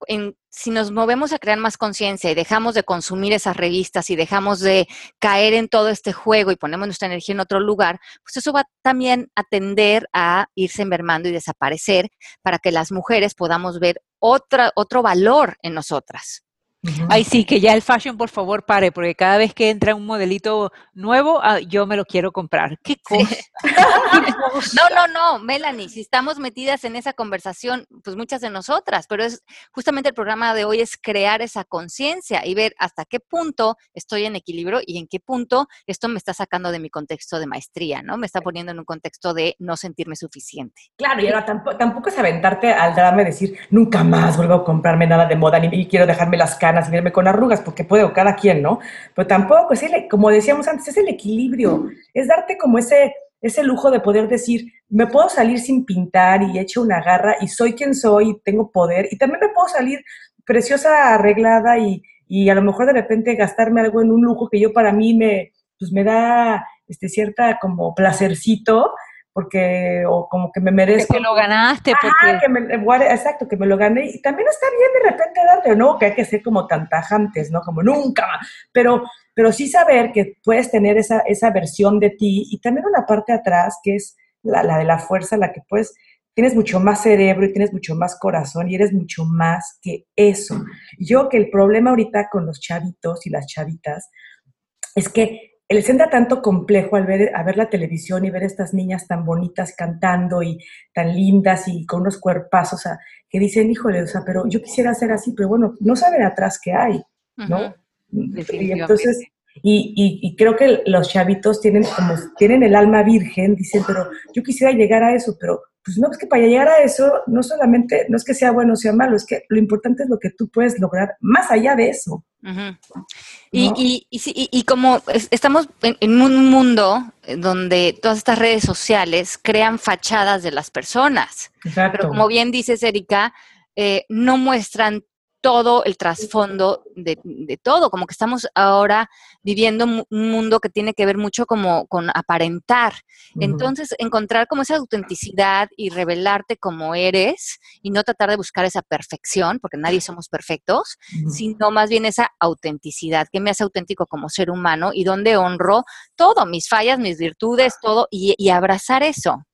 en, si nos movemos a crear más conciencia y dejamos de consumir esas revistas y dejamos de caer en todo este juego y ponemos nuestra energía en otro lugar, pues eso va también a tender a irse envermando y desaparecer para que las mujeres podamos ver otra, otro valor en nosotras. Ay, sí, que ya el fashion, por favor, pare, porque cada vez que entra un modelito nuevo, ah, yo me lo quiero comprar. ¿Qué cosa? no, no, no, Melanie, si estamos metidas en esa conversación, pues muchas de nosotras, pero es justamente el programa de hoy es crear esa conciencia y ver hasta qué punto estoy en equilibrio y en qué punto esto me está sacando de mi contexto de maestría, ¿no? Me está poniendo en un contexto de no sentirme suficiente. Claro, y ahora tampoco, tampoco es aventarte al drama y decir, nunca más vuelvo a comprarme nada de moda ni quiero dejarme las caras y verme con arrugas, porque puedo, cada quien, ¿no? Pero tampoco, es como decíamos antes, es el equilibrio, es darte como ese, ese lujo de poder decir, me puedo salir sin pintar y hecho una garra y soy quien soy tengo poder, y también me puedo salir preciosa, arreglada y, y a lo mejor de repente gastarme algo en un lujo que yo para mí me, pues me da este, cierta como placercito, porque, o como que me merezco. Que lo ganaste. Porque... que me, exacto, que me lo gané. Y también está bien de repente darte, ¿no? Que hay que ser como tan tajantes, ¿no? Como nunca. Pero, pero sí saber que puedes tener esa, esa versión de ti y también una parte atrás que es la, la de la fuerza, la que puedes, tienes mucho más cerebro y tienes mucho más corazón y eres mucho más que eso. Yo que el problema ahorita con los chavitos y las chavitas es que les entra tanto complejo al ver, a ver la televisión y ver estas niñas tan bonitas cantando y tan lindas y con unos cuerpazos, que dicen, híjole, o sea, pero yo quisiera ser así, pero bueno, no saben atrás qué hay, ¿no? Y entonces, y, y, creo que los chavitos tienen como, tienen el alma virgen, dicen, pero yo quisiera llegar a eso, pero pues no, es que para llegar a eso, no solamente, no es que sea bueno o sea malo, es que lo importante es lo que tú puedes lograr más allá de eso. Y, y, y, como estamos en, un mundo donde todas estas redes sociales crean fachadas de las personas, pero como bien dices, Erika, eh, no muestran todo el trasfondo de, todo, como que estamos ahora viviendo un mundo que tiene que ver mucho como con aparentar. Entonces, encontrar como esa autenticidad y revelarte como eres y no tratar de buscar esa perfección, porque nadie somos perfectos, sino más bien esa autenticidad, que me hace auténtico como ser humano y donde honro todo, mis fallas, mis virtudes, todo, y, abrazar eso.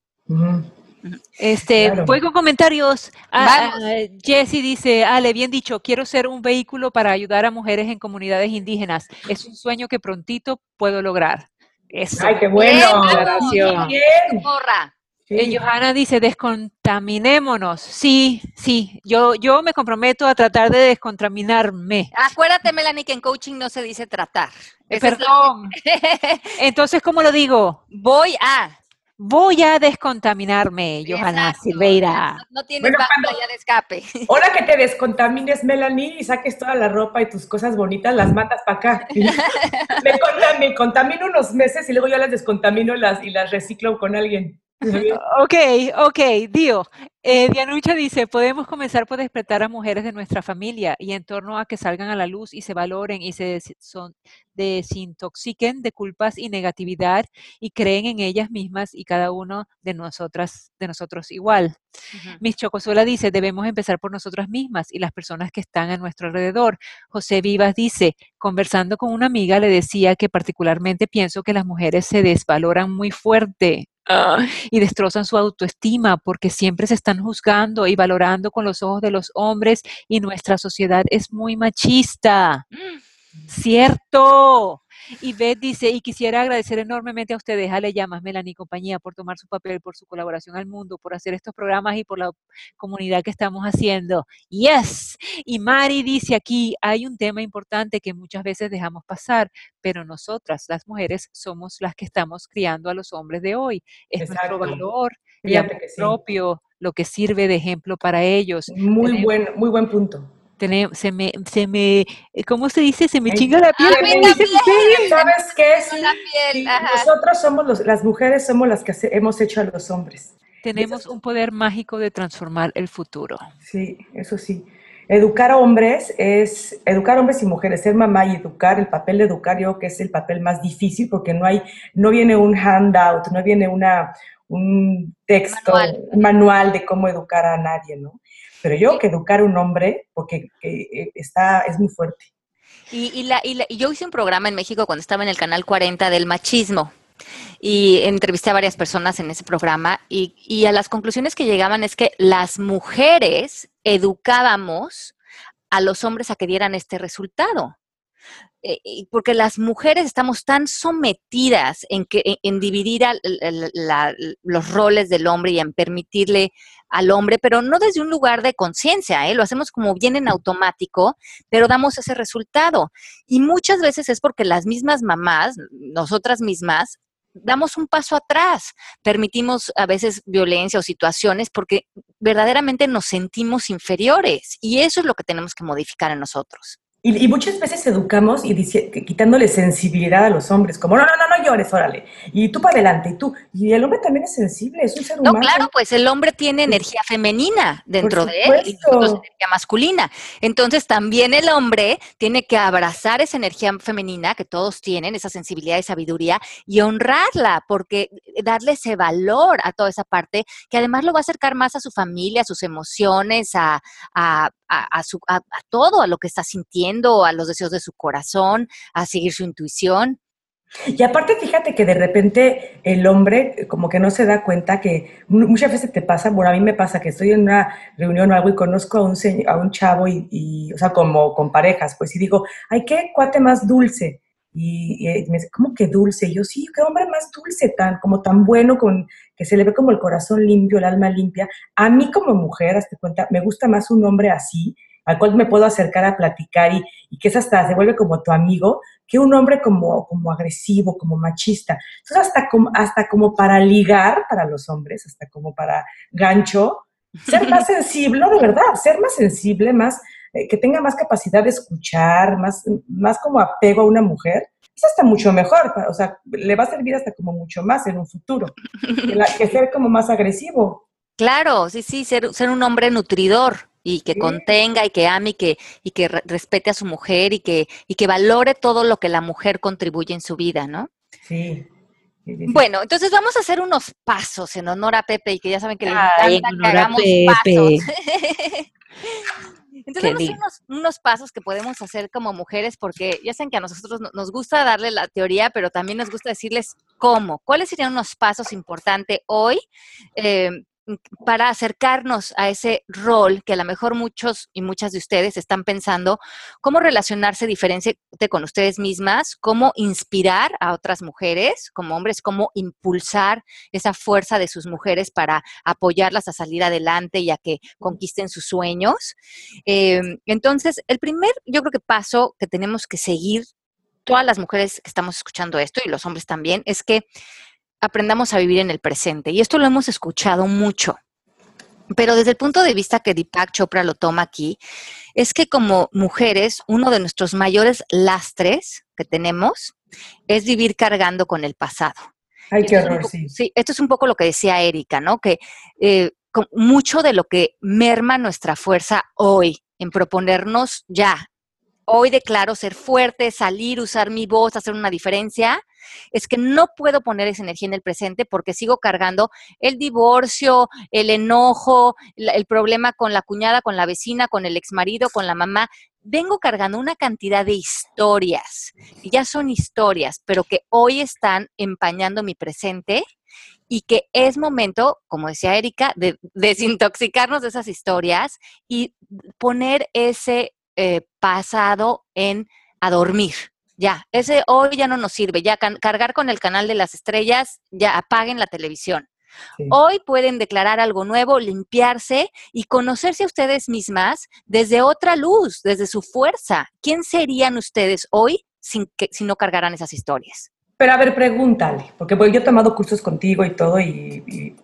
Este, voy con comentarios. Ah, ah, Jesse dice, Ale, bien dicho, quiero ser un vehículo para ayudar a mujeres en comunidades indígenas. Es un sueño que prontito puedo lograr. Eso. Ay, qué bueno. Bien, bien. Johanna dice, descontaminémonos. Sí, sí, yo, yo me comprometo a tratar de descontaminarme. Acuérdate, Melanie, que en coaching no se dice tratar. Perdón. Entonces, ¿cómo lo digo? Voy a. Voy a descontaminarme, Johanna Silveira. No, tienes bueno, de escape. Ahora que te descontamines, Melanie, y saques toda la ropa y tus cosas bonitas, las matas para acá. me, contamino unos meses y luego ya las descontamino las, y las reciclo con alguien. Ok, ok, Dio. Eh, Dianucha dice, podemos comenzar por despertar a mujeres de nuestra familia y en torno a que salgan a la luz y se valoren y se son, desintoxiquen de culpas y negatividad y creen en ellas mismas y cada uno de nosotras, de nosotros igual. Mis Chocosuela dice, debemos empezar por nosotras mismas y las personas que están a nuestro alrededor. José Vivas dice, conversando con una amiga le decía que particularmente pienso que las mujeres se desvaloran muy fuerte y destrozan su autoestima porque siempre se están juzgando y valorando con los ojos de los hombres y nuestra sociedad es muy machista. Mm. Cierto. Y Beth dice, y quisiera agradecer enormemente a ustedes, a Le Llamas, Melanie y compañía, por tomar su papel, por su colaboración al mundo, por hacer estos programas y por la comunidad que estamos haciendo. Yes. Y Mari dice aquí, hay un tema importante que muchas veces dejamos pasar, pero nosotras, las mujeres, somos las que estamos criando a los hombres de hoy. Es nuestro valor y propio lo que sirve de ejemplo para ellos. Muy buen, muy buen punto se me, se me, eh, ¿cómo se dice? Se me chinga la piel. ¿Sabes qué es? Nosotros somos las mujeres somos las que hemos hecho a los hombres. tenemos un poder mágico de transformar el futuro. Sí, eso sí. Educar a hombres es educar hombres y mujeres, ser mamá y educar, el papel de educar yo creo que es el papel más difícil porque no hay, no viene un handout, no viene una, un texto, un manual de cómo educar a nadie, ¿no? Pero yo que educar a un hombre, porque eh, está, es muy fuerte. Y, la, y, yo hice un programa en México cuando estaba en el canal 40 del machismo y entrevisté a varias personas en ese programa y, y, a las conclusiones que llegaban es que las mujeres educábamos a los hombres a que dieran este resultado. Eh, porque las mujeres estamos tan sometidas en, que, en, dividir los roles del hombre y en permitirle al hombre, pero no desde un lugar de conciencia, ¿eh? lo hacemos como bien en automático, pero damos ese resultado. Y muchas veces es porque las mismas mamás, nosotras mismas, damos un paso atrás, permitimos a veces violencia o situaciones porque verdaderamente nos sentimos inferiores y eso es lo que tenemos que modificar en nosotros. Y, muchas veces educamos y quitándole sensibilidad a los hombres, como, no, no, no, no llores, órale. Y tú para adelante, y tú. Y el hombre también es sensible, es un ser humano. No, claro, pues el hombre tiene energía femenina dentro de él y nosotros energía masculina. Entonces también el hombre tiene que abrazar esa energía femenina que todos tienen, esa sensibilidad y sabiduría, y honrarla, porque darle ese valor a toda esa parte, que además lo va a acercar más a su familia, a sus emociones, a, a, a, su, a, todo, a lo que está sintiendo, a los deseos de su corazón, a seguir su intuición. Y aparte, fíjate que de repente el hombre como que no se da cuenta que muchas veces te pasa, bueno, a mí me pasa que estoy en una reunión o algo y conozco a un, a un chavo y, o sea, como con parejas, pues y digo, ay, qué cuate más dulce. Y, me dice, ¿cómo que dulce? Y yo, sí, qué hombre más dulce, tan, como tan bueno, con, que se le ve como el corazón limpio, el alma limpia. A mí como mujer, hazte cuenta, me gusta más un hombre así, al cual me puedo acercar a platicar y, y que es hasta, se vuelve como tu amigo, que un hombre como, como agresivo, como machista. Entonces, hasta como, hasta como para ligar para los hombres, hasta como para gancho, ser más sensible, de verdad, ser más sensible, más eh, que tenga más capacidad de escuchar, más, más como apego a una mujer, es hasta mucho mejor, o sea, le va a servir hasta como mucho más en un futuro, que, ser como más agresivo. Claro, sí, sí, ser, ser un hombre nutridor y que contenga y que ame y que, y que respete a su mujer y que, y que valore todo lo que la mujer contribuye en su vida, ¿no? Sí. Bueno, entonces vamos a hacer unos pasos en honor a Pepe y que ya saben que le encanta que hagamos pasos. Entonces, vamos a unos, unos, pasos que podemos hacer como mujeres, porque ya saben que a nosotros nos gusta darle la teoría, pero también nos gusta decirles cómo. ¿Cuáles serían unos pasos importantes hoy eh, para acercarnos a ese rol que a lo mejor muchos y muchas de ustedes están pensando, cómo relacionarse diferente con ustedes mismas, cómo inspirar a otras mujeres como hombres, cómo impulsar esa fuerza de sus mujeres para apoyarlas a salir adelante y a que conquisten sus sueños. Em, entonces, el primer, yo creo que paso que tenemos que seguir todas las mujeres que estamos escuchando esto y los hombres también, es que aprendamos a vivir en el presente. Y esto lo hemos escuchado mucho. Pero desde el punto de vista que Deepak Chopra lo toma aquí, es que como mujeres, uno de nuestros mayores lastres que tenemos es vivir cargando con el pasado. Ay, qué horror, sí. Sí, esto es un poco lo que decía Erika, ¿no? Que eh, mucho de lo que merma nuestra fuerza hoy en proponernos ya, hoy declaro ser fuerte, salir, usar mi voz, hacer una diferencia, es que no puedo poner esa energía en el presente porque sigo cargando el divorcio, el enojo, el problema con la cuñada, con la vecina, con el exmarido, con la mamá. Vengo cargando una cantidad de historias, ya son historias, pero que hoy están empañando mi presente y que es momento, como decía Erika, de desintoxicarnos de esas historias y poner ese eh, pasado en a dormir. Ya, ese hoy ya no nos sirve. Ya cargar con el canal de las estrellas, ya apaguen la televisión. Hoy pueden declarar algo nuevo, limpiarse y conocerse a ustedes mismas desde otra luz, desde su fuerza. ¿Quién serían ustedes hoy sin que, si no cargaran esas historias? Pero a ver, pregúntale, porque yo he tomado cursos contigo y todo, y,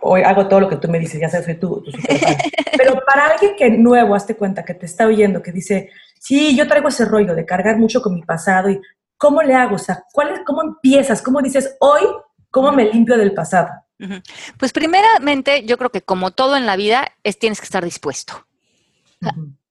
hoy hago todo lo que tú me dices, ya sabes, soy tu, tu Pero para alguien que nuevo, hazte cuenta, que te está oyendo, que dice, sí, yo traigo ese rollo de cargar mucho con mi pasado, y ¿cómo le hago? O sea, ¿cuál es, ¿cómo empiezas? ¿Cómo dices, hoy, cómo me limpio del pasado? Pues primeramente, yo creo que como todo en la vida, es tienes que estar dispuesto.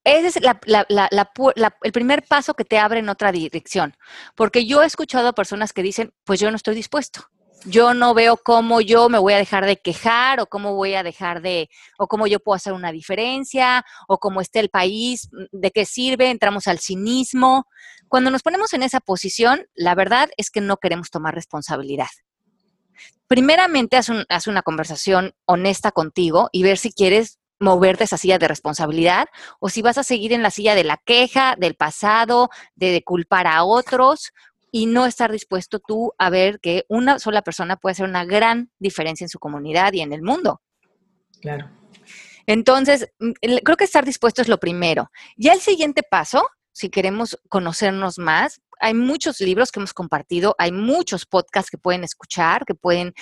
Ese es el primer paso que te abre en otra dirección. Porque yo he escuchado a personas que dicen, pues yo no estoy dispuesto. Yo no veo cómo yo me voy a dejar de quejar o cómo voy a dejar de, o cómo yo puedo hacer una diferencia, o cómo esté el país, de qué sirve, entramos al cinismo. Cuando nos ponemos en esa posición, la verdad es que no queremos tomar responsabilidad primeramente haz, una conversación honesta contigo y ver si quieres moverte esa silla de responsabilidad o si vas a seguir en la silla de la queja, del pasado, de, culpar a otros y no estar dispuesto tú a ver que una sola persona puede hacer una gran diferencia en su comunidad y en el mundo. Claro. Entonces, mm, creo que estar dispuesto es lo primero. Ya el siguiente paso, si queremos conocernos más, hay muchos libros que hemos compartido, hay muchos podcasts que pueden escuchar, que pueden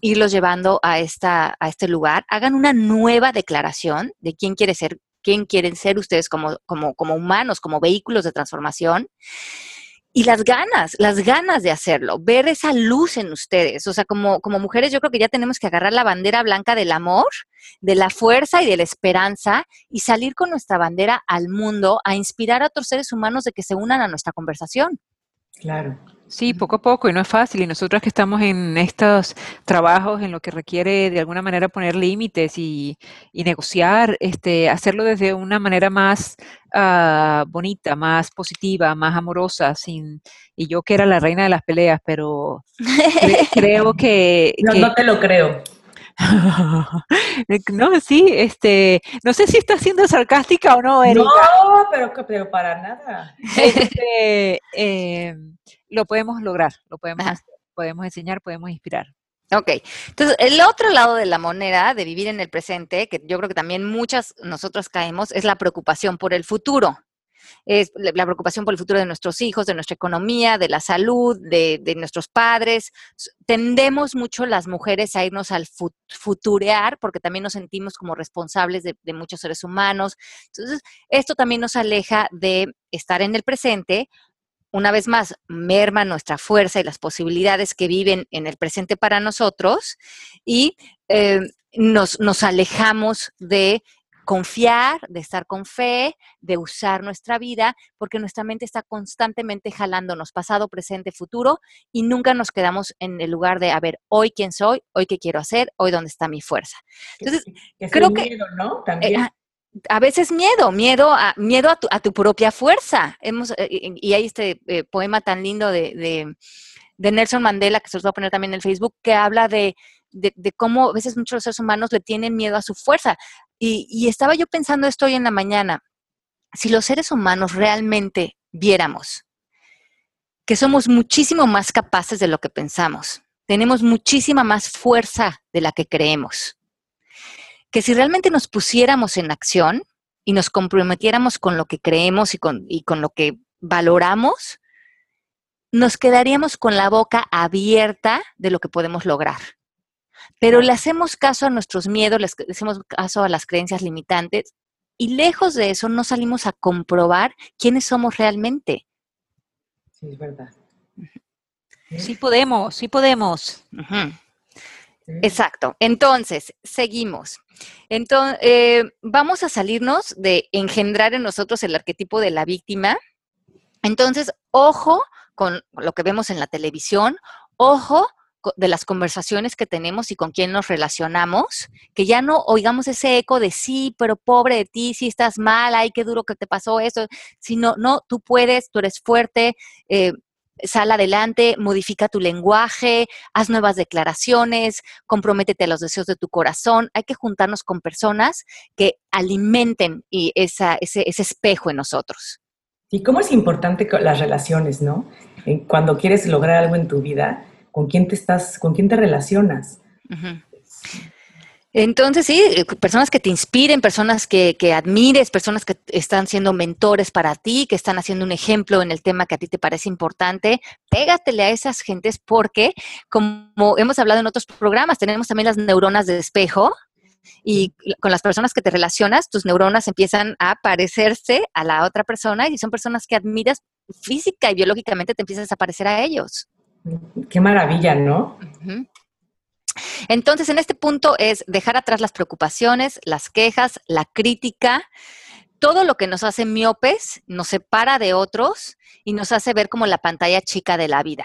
irlos llevando a, esta, a este lugar. Hagan una nueva declaración de quién quiere ser, quién quieren ser ustedes como, como, como humanos, como vehículos de transformación y las ganas, las ganas de hacerlo, ver esa luz en ustedes. O sea, como, como mujeres yo creo que ya tenemos que agarrar la bandera blanca del amor, de la fuerza y de la esperanza y salir con nuestra bandera al mundo a inspirar a otros seres humanos de que se unan a nuestra conversación. Claro. Sí, poco a poco, y no es fácil. Y nosotras que estamos en estos trabajos en lo que requiere de alguna manera poner límites y, negociar, este, hacerlo desde una manera más ah, bonita, más positiva, más amorosa, sin, y yo que era la reina de las peleas, pero creo que, no, no te lo creo. no, sí, este, no sé si está siendo sarcástica o no, Erika. No, pero, pero para nada. Este, em, lo podemos lograr, lo podemos, podemos enseñar, podemos inspirar. Ok, entonces el otro lado de la moneda de vivir en el presente, que yo creo que también muchas nosotros caemos, es la preocupación por el futuro es la preocupación por el futuro de nuestros hijos, de nuestra economía, de la salud, de, nuestros padres. Tendemos mucho las mujeres a irnos al futurear porque también nos sentimos como responsables de, de muchos seres humanos. Entonces, esto también nos aleja de estar en el presente, una vez más, merma nuestra fuerza y las posibilidades que viven en el presente para nosotros y eh, nos, nos, alejamos de confiar, de estar con fe, de usar nuestra vida, porque nuestra mente está constantemente jalándonos pasado, presente, futuro, y nunca nos quedamos en el lugar de, a ver, hoy quién soy, hoy qué quiero hacer, hoy dónde está mi fuerza. Entonces, creo que... Miedo, ¿no? También. Eh, a veces miedo, miedo a, miedo a, tu, a tu propia fuerza. Hemos, eh, y hay este eh, poema tan lindo de, de, de Nelson Mandela, que se los voy a poner también en el Facebook, que habla de de, cómo a veces muchos seres humanos le tienen miedo a su fuerza. Y, estaba yo pensando esto hoy en la mañana, si los seres humanos realmente viéramos que somos muchísimo más capaces de lo que pensamos, tenemos muchísima más fuerza de la que creemos, que si realmente nos pusiéramos en acción y nos comprometiéramos con lo que creemos y con, y con lo que valoramos, nos quedaríamos con la boca abierta de lo que podemos lograr. Pero le hacemos caso a nuestros miedos, le hacemos caso a las creencias limitantes y lejos de eso no salimos a comprobar quiénes somos realmente. Sí, es verdad. Sí podemos, sí podemos. Exacto. Entonces, seguimos. Entonces, eh, vamos a salirnos de engendrar en nosotros el arquetipo de la víctima. Entonces, ojo con lo que vemos en la televisión, ojo de las conversaciones que tenemos y con quién nos relacionamos, que ya no oigamos ese eco de sí, pero pobre de ti, si estás mal, ay, qué duro que te pasó eso, sino, no, tú puedes, tú eres fuerte, eh, sal adelante, modifica tu lenguaje, haz nuevas declaraciones, comprométete a los deseos de tu corazón. Hay que juntarnos con personas que alimenten y esa, ese, ese espejo en nosotros. ¿Y cómo es importante las relaciones, no? Cuando quieres lograr algo en tu vida, con quién te estás, con quién te relacionas. Entonces, sí, eh, personas que te inspiren, personas que, admires, personas que están siendo mentores para ti, que están haciendo un ejemplo en el tema que a ti te parece importante, pégatele a esas gentes porque, como hemos hablado en otros programas, tenemos también las neuronas de espejo y con las personas que te relacionas, tus neuronas empiezan a parecerse a la otra persona y son personas que admiras física y biológicamente te empiezas a parecer a ellos. Qué maravilla, ¿no? Entonces, en este punto es dejar atrás las preocupaciones, las quejas, la crítica, todo lo que nos hace miopes, nos separa de otros y nos hace ver como la pantalla chica de la vida.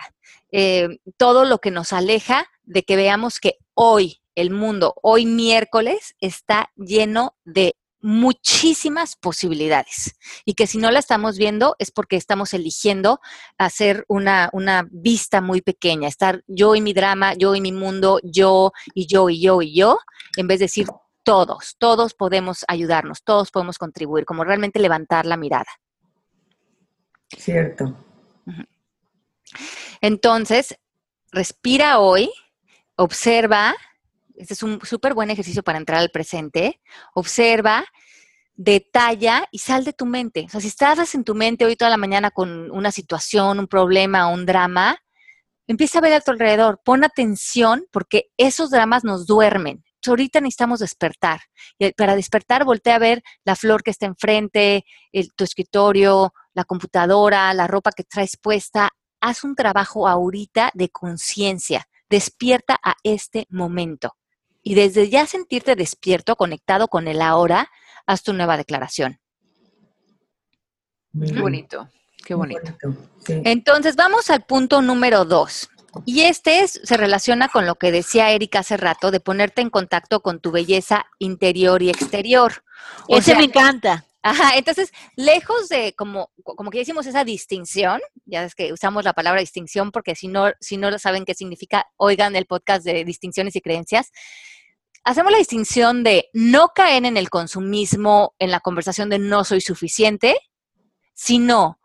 Eh, todo lo que nos aleja de que veamos que hoy el mundo, hoy miércoles, está lleno de muchísimas posibilidades y que si no la estamos viendo es porque estamos eligiendo hacer una, una, vista muy pequeña, estar yo y mi drama, yo y mi mundo, yo y yo y yo y yo, en vez de decir todos, todos podemos ayudarnos, todos podemos contribuir, como realmente levantar la mirada. Cierto. Entonces, respira hoy, observa este es un súper buen ejercicio para entrar al presente. Observa, detalla y sal de tu mente. O sea, si estás en tu mente hoy toda la mañana con una situación, un problema, un drama, empieza a ver a tu alrededor. Pon atención porque esos dramas nos duermen. ahorita necesitamos despertar. Y para despertar, voltea a ver la flor que está enfrente, tu escritorio, la computadora, la ropa que traes puesta. Haz un trabajo ahorita de conciencia. Despierta a este momento y desde ya sentirte despierto, conectado con el ahora, haz tu nueva declaración. Qué bonito, qué bonito. Entonces, vamos al punto número dos. Y este se relaciona con lo que decía Erika hace rato, de ponerte en contacto con tu belleza interior y exterior. Ese me encanta. Ajá, entonces, lejos de como, como que decimos esa distinción, ya es que usamos la palabra distinción porque si no, si no lo saben qué significa, oigan el podcast de distinciones y creencias hacemos la distinción de no caer en el consumismo, en la conversación de no soy suficiente, sino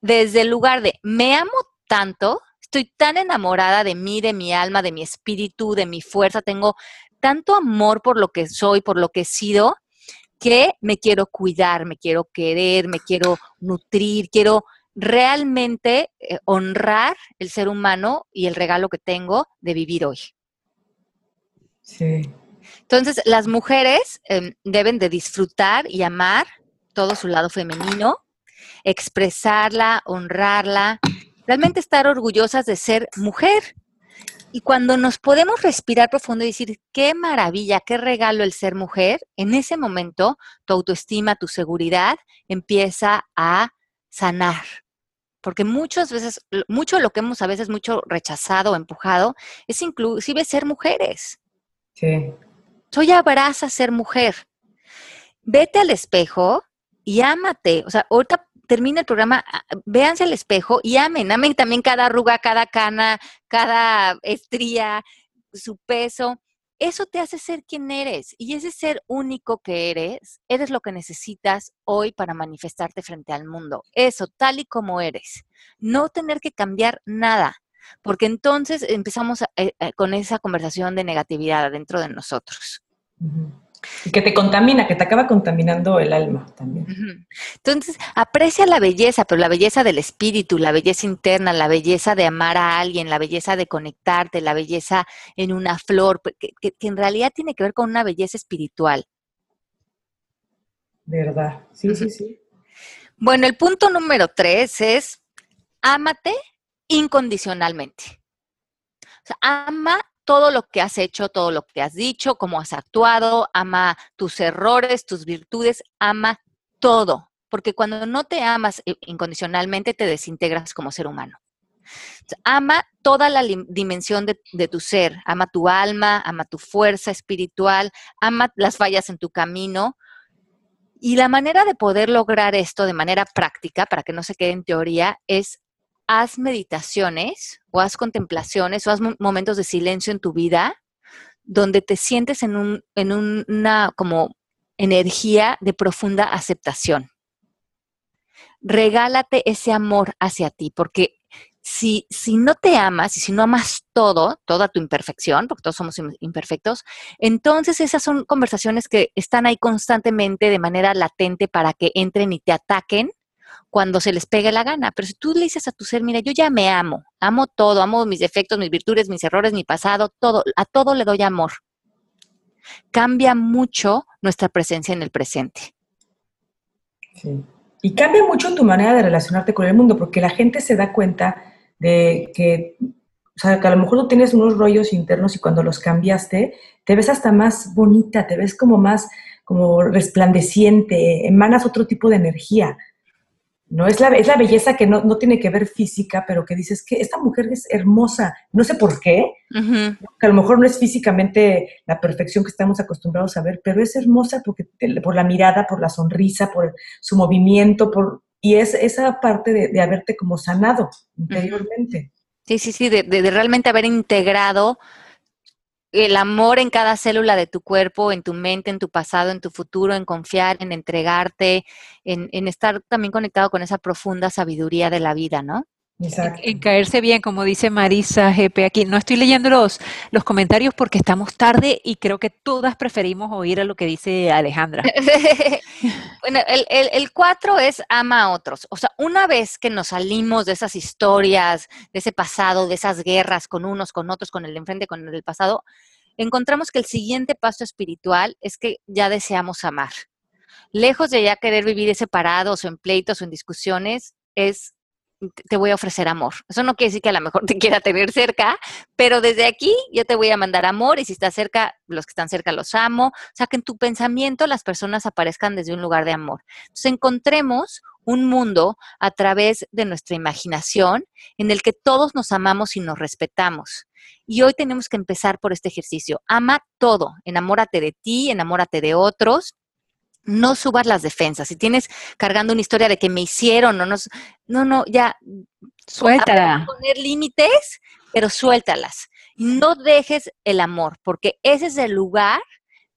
desde el lugar de me amo tanto, estoy tan enamorada de mí, de mi alma, de mi espíritu, de mi fuerza, tengo tanto amor por lo que soy, por lo que he sido, que me quiero cuidar, me quiero querer, me quiero nutrir, quiero realmente eh, honrar el ser humano y el regalo que tengo de vivir hoy. Sí. Entonces, las mujeres em, deben de disfrutar y amar todo su lado femenino, expresarla, honrarla, realmente estar orgullosas de ser mujer. Y cuando nos podemos respirar profundo y decir, qué maravilla, qué regalo el ser mujer, en ese momento tu autoestima, tu seguridad empieza a sanar. Porque muchas veces, mucho lo que hemos a veces mucho rechazado, empujado, es inclusive ser mujeres. Sí. Soy abraza ser mujer. Vete al espejo y ámate. O sea, ahorita termina el programa, véanse al espejo y amen. Amen también cada arruga, cada cana, cada estría, su peso. Eso te hace ser quien eres. Y ese ser único que eres, eres lo que necesitas hoy para manifestarte frente al mundo. Eso, tal y como eres. No tener que cambiar nada porque entonces empezamos eh, eh, con esa conversación de negatividad dentro de nosotros. Y que te contamina, que te acaba contaminando el alma también. Entonces, aprecia la belleza, pero la belleza del espíritu, la belleza interna, la belleza de amar a alguien, la belleza de conectarte, la belleza en una flor, que, que en realidad tiene que ver con una belleza espiritual. ¿Verdad? Sí, sí, sí. Bueno, el punto número tres es, ámate incondicionalmente. O sea, ama todo lo que has hecho, todo lo que has dicho, cómo has actuado, ama tus errores, tus virtudes, ama todo. Porque cuando no te amas incondicionalmente, te desintegras como ser humano. Ama toda la dimensión de, tu ser, ama tu alma, ama tu fuerza espiritual, ama las fallas en tu camino. Y la manera de poder lograr esto de manera práctica, para que no se quede en teoría, es haz meditaciones o haz contemplaciones o haz momentos de silencio en tu vida donde te sientes en, un, en una como energía de profunda aceptación. Regálate ese amor hacia ti, porque si, si no te amas y si no amas todo, toda tu imperfección, porque todos somos imperfectos, entonces esas son conversaciones que están ahí constantemente de manera latente para que entren y te ataquen cuando se les pegue la gana. Pero si tú le dices a tu ser, mira, yo ya me amo, amo todo, amo mis defectos, mis virtudes, mis errores, mi pasado, todo, a todo le doy amor. Cambia mucho nuestra presencia en el presente. Sí. Y cambia mucho tu manera de relacionarte con el mundo, porque la gente se da cuenta de que o sea, que a lo mejor tú tienes unos rollos internos y cuando los cambiaste, te ves hasta más bonita, te ves como más, como resplandeciente, emanas otro tipo de energía. ¿No? Es la, es la belleza que no, tiene que ver física, pero que dices que esta mujer es hermosa, no sé por qué, que a lo mejor no es físicamente la perfección que estamos acostumbrados a ver, pero es hermosa porque, por la mirada, por la sonrisa, por su movimiento, por, y es esa parte de, haberte como sanado interiormente. Sí, sí, sí, de, de realmente haber integrado el amor en cada célula de tu cuerpo, en tu mente, en tu pasado, en tu futuro, en confiar, en entregarte, en, estar también conectado con esa profunda sabiduría de la vida, ¿no? Exacto. En, caerse bien, como dice Marisa GP aquí. No estoy leyendo los, los comentarios porque estamos tarde y creo que todas preferimos oír a lo que dice Alejandra. bueno, el, el, el cuatro es ama a otros. O sea, una vez que nos salimos de esas historias, de ese pasado, de esas guerras con unos, con otros, con el de enfrente, con el del pasado, encontramos que el siguiente paso espiritual es que ya deseamos amar. Lejos de ya querer vivir separados o en pleitos o en discusiones, es te voy a ofrecer amor. Eso no quiere decir que a lo mejor te quiera tener cerca, pero desde aquí yo te voy a mandar amor y si estás cerca, los que están cerca los amo. O sea, que en tu pensamiento las personas aparezcan desde un lugar de amor. Entonces, encontremos un mundo a través de nuestra imaginación en el que todos nos amamos y nos respetamos. Y hoy tenemos que empezar por este ejercicio. Ama todo, enamórate de ti, enamórate de otros, no subas las defensas. Si tienes cargando una historia de que me hicieron, no nos, no, no, ya suéltala. Poner límites, pero suéltalas. No dejes el amor, porque ese es el lugar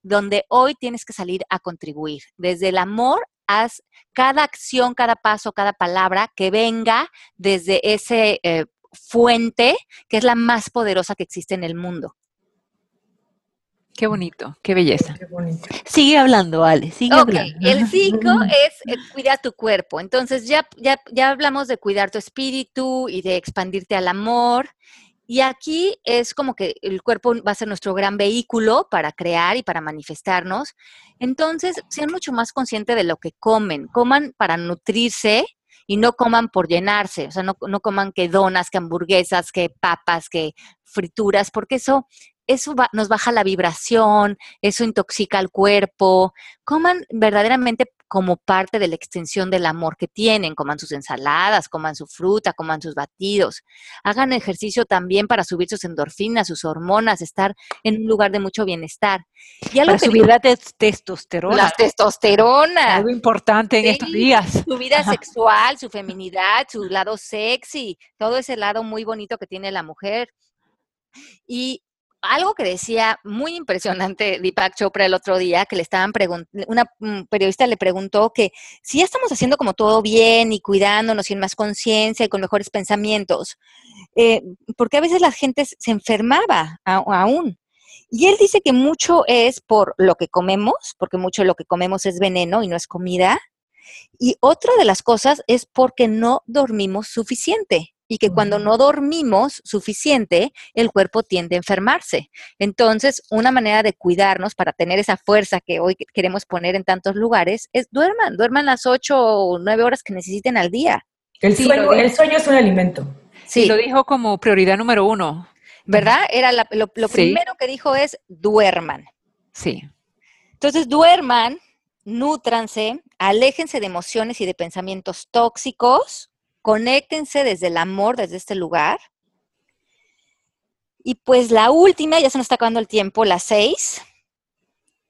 donde hoy tienes que salir a contribuir. Desde el amor, haz cada acción, cada paso, cada palabra que venga desde ese eh, fuente que es la más poderosa que existe en el mundo. Qué bonito, qué belleza. Sigue hablando, Ale, sigue hablando. El 5 es eh, cuidar tu cuerpo. Entonces ya, ya, ya hablamos de cuidar tu espíritu y de expandirte al amor. Y aquí es como que el cuerpo va a ser nuestro gran vehículo para crear y para manifestarnos. Entonces, sean mucho más conscientes de lo que comen. Coman para nutrirse y no coman por llenarse. O sea, no, no coman que donas, que hamburguesas, que papas, que frituras, porque eso eso nos baja la vibración, eso intoxica al cuerpo. Coman verdaderamente como parte de la extensión del amor que tienen. Coman sus ensaladas, coman su fruta, coman sus batidos. Hagan ejercicio también para subir sus endorfinas, sus hormonas, estar en un lugar de mucho bienestar. Y para subir la testosterona. La testosterona. Algo importante en estos días. Su vida sexual, su feminidad, su lado sexy, todo ese lado muy bonito que tiene la mujer. Y algo que decía muy impresionante Deepak Chopra el otro día, que le estaban una periodista le preguntó que si ya estamos haciendo como todo bien y cuidándonos y en más conciencia y con mejores pensamientos, eh, porque a veces la gente se enfermaba aún. Y él dice que mucho es por lo que comemos, porque mucho de lo que comemos es veneno y no es comida. Y otra de las cosas es porque no dormimos suficiente y que cuando no dormimos suficiente, el cuerpo tiende a enfermarse. Entonces, una manera de cuidarnos para tener esa fuerza que hoy queremos poner en tantos lugares es duerman, duerman las ocho o nueve horas que necesiten al día. El, sueño, es un alimento. Sí, lo dijo como prioridad número uno. ¿Verdad? Era lo, primero que dijo es duerman. Sí. Entonces, duerman, nútranse, aléjense de emociones y de pensamientos tóxicos, conéctense desde el amor, desde este lugar. Y pues la última, ya se nos está acabando el tiempo, la seis.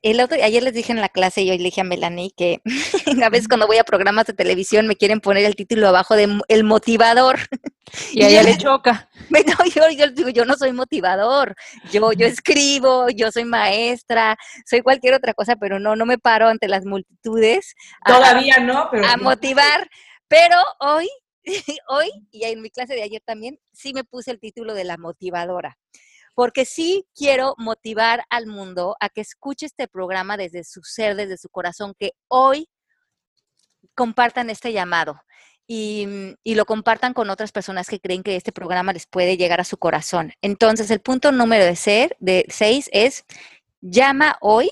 El otro, ayer les dije en la clase y hoy le dije a Melanie que a veces cuando voy a programas de televisión me quieren poner el título abajo de El motivador. Y a ella le choca. No, yo, yo digo, yo no soy motivador, yo, yo escribo, yo soy maestra, soy cualquier otra cosa, pero no, no me paro ante las multitudes. Todavía no, pero... A motivar. Pero hoy hoy y en mi clase de ayer también, sí me puse el título de la motivadora, porque sí quiero motivar al mundo a que escuche este programa desde su ser, desde su corazón, que hoy compartan este llamado. Y, lo compartan con otras personas que creen que este programa les puede llegar a su corazón. Entonces, el punto número de ser, de seis, es llama hoy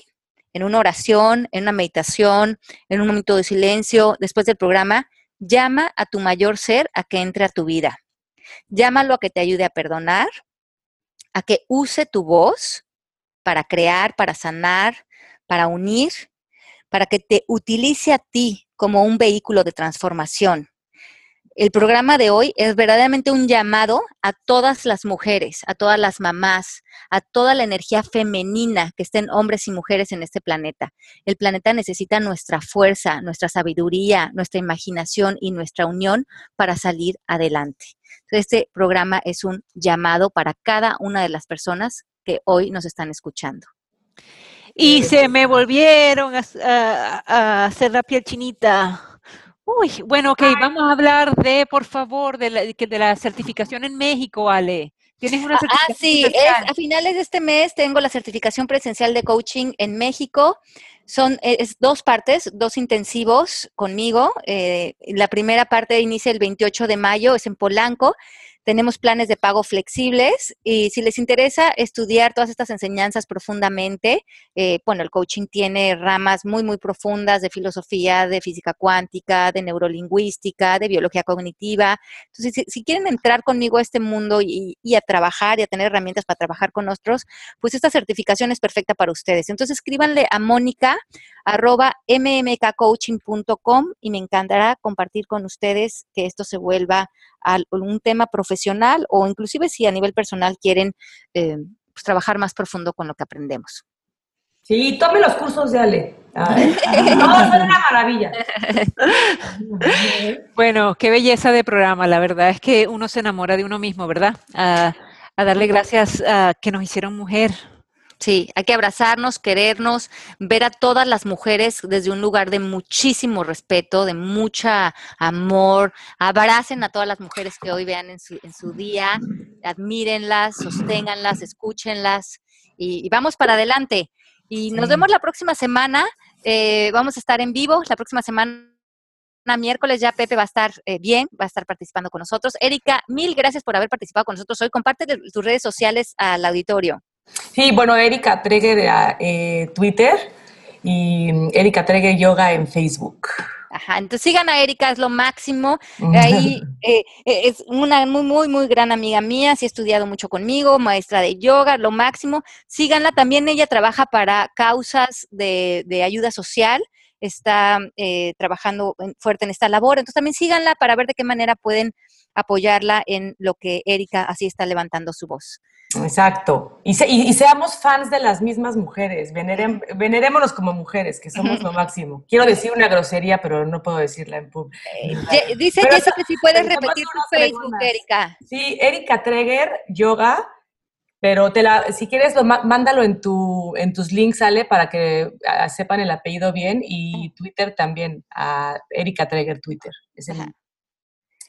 en una oración, en una meditación, en un momento de silencio, después del programa, Llama a tu mayor ser a que entre a tu vida. Llámalo a que te ayude a perdonar, a que use tu voz para crear, para sanar, para unir, para que te utilice a ti como un vehículo de transformación. El programa de hoy es verdaderamente un llamado a todas las mujeres, a todas las mamás, a toda la energía femenina que estén hombres y mujeres en este planeta. El planeta necesita nuestra fuerza, nuestra sabiduría, nuestra imaginación y nuestra unión para salir adelante. Este programa es un llamado para cada una de las personas que hoy nos están escuchando. Y se me volvieron a, hacer la piel chinita. Uy, bueno, ok, vamos a hablar de, por favor, de la, de la certificación en México, Ale. ¿Tienes una certificación? Ah, sí, es, a finales de este mes tengo la certificación presencial de coaching en México. Son es dos partes, dos intensivos conmigo. Eh, la primera parte inicia el 28 de mayo, es en Polanco. Tenemos planes de pago flexibles y si les interesa estudiar todas estas enseñanzas profundamente, eh, bueno, el coaching tiene ramas muy, muy profundas de filosofía, de física cuántica, de neurolingüística, de biología cognitiva. Entonces, si, quieren entrar conmigo a este mundo y, a trabajar y a tener herramientas para trabajar con otros, pues esta certificación es perfecta para ustedes. Entonces, escríbanle a Mónica arroba mmkcoaching.com y me encantará compartir con ustedes que esto se vuelva un tema profesional o inclusive si a nivel personal quieren eh, pues, trabajar más profundo con lo que aprendemos. Sí, tome los cursos de Ale. No, es una maravilla. bueno, qué belleza de programa. La verdad es que uno se enamora de uno mismo, ¿verdad? a darle gracias a que nos hicieron mujer, Sí, hay que abrazarnos, querernos, ver a todas las mujeres desde un lugar de muchísimo respeto, de mucha amor. Abracen a todas las mujeres que hoy vean en su, en su día, admírenlas, sosténganlas, escúchenlas y, vamos para adelante. Y nos vemos la próxima semana. Eh, vamos a estar en vivo la próxima semana miércoles ya Pepe va a estar eh, bien, va a estar participando con nosotros. Erika, mil gracias por haber participado con nosotros hoy. Comparte tus redes sociales al auditorio. Sí, bueno, Erika Treger de eh, Twitter y Erika Treger Yoga en Facebook. Ajá, entonces sigan a Erika, es lo máximo. Ahí eh, eh, es una muy, muy, muy gran amiga mía, sí ha estudiado mucho conmigo, maestra de yoga, lo máximo. Síganla, también ella trabaja para causas de, de ayuda social, está trabajando fuerte en esta labor, entonces también síganla para ver de qué manera pueden apoyarla en lo que Erika así está levantando su voz. Exacto. Y, seamos fans de las mismas mujeres. venerémonos como mujeres, que somos lo máximo. Quiero decir una grosería, pero no puedo decirla en público. Eh, dice Jessica que si puedes repetir tu Facebook, Erika. Sí, Erika Treger, yoga. Pero te la, si quieres, lo, mándalo en, tu, en tus links, Ale, para que sepan el apellido bien. Y Twitter también, a Erika Treger Twitter. Es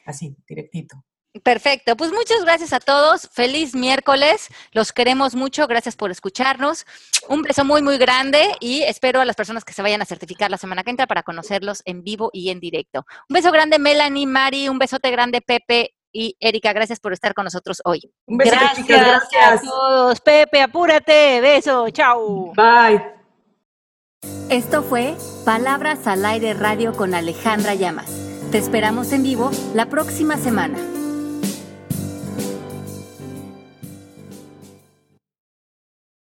así, directito. Perfecto, pues muchas gracias a todos. Feliz miércoles. Los queremos mucho. Gracias por escucharnos. Un beso muy, muy grande y espero a las personas que se vayan a certificar la semana que entra para conocerlos en vivo y en directo. Un beso grande, Melanie, Mari. Un besote grande, Pepe y Erika. Gracias por estar con nosotros hoy. Un beso, gracias, gracias a todos. Pepe, apúrate. Beso. Chao. Bye. Esto fue Palabras al Aire Radio con Alejandra Llamas. Te esperamos en vivo la próxima semana.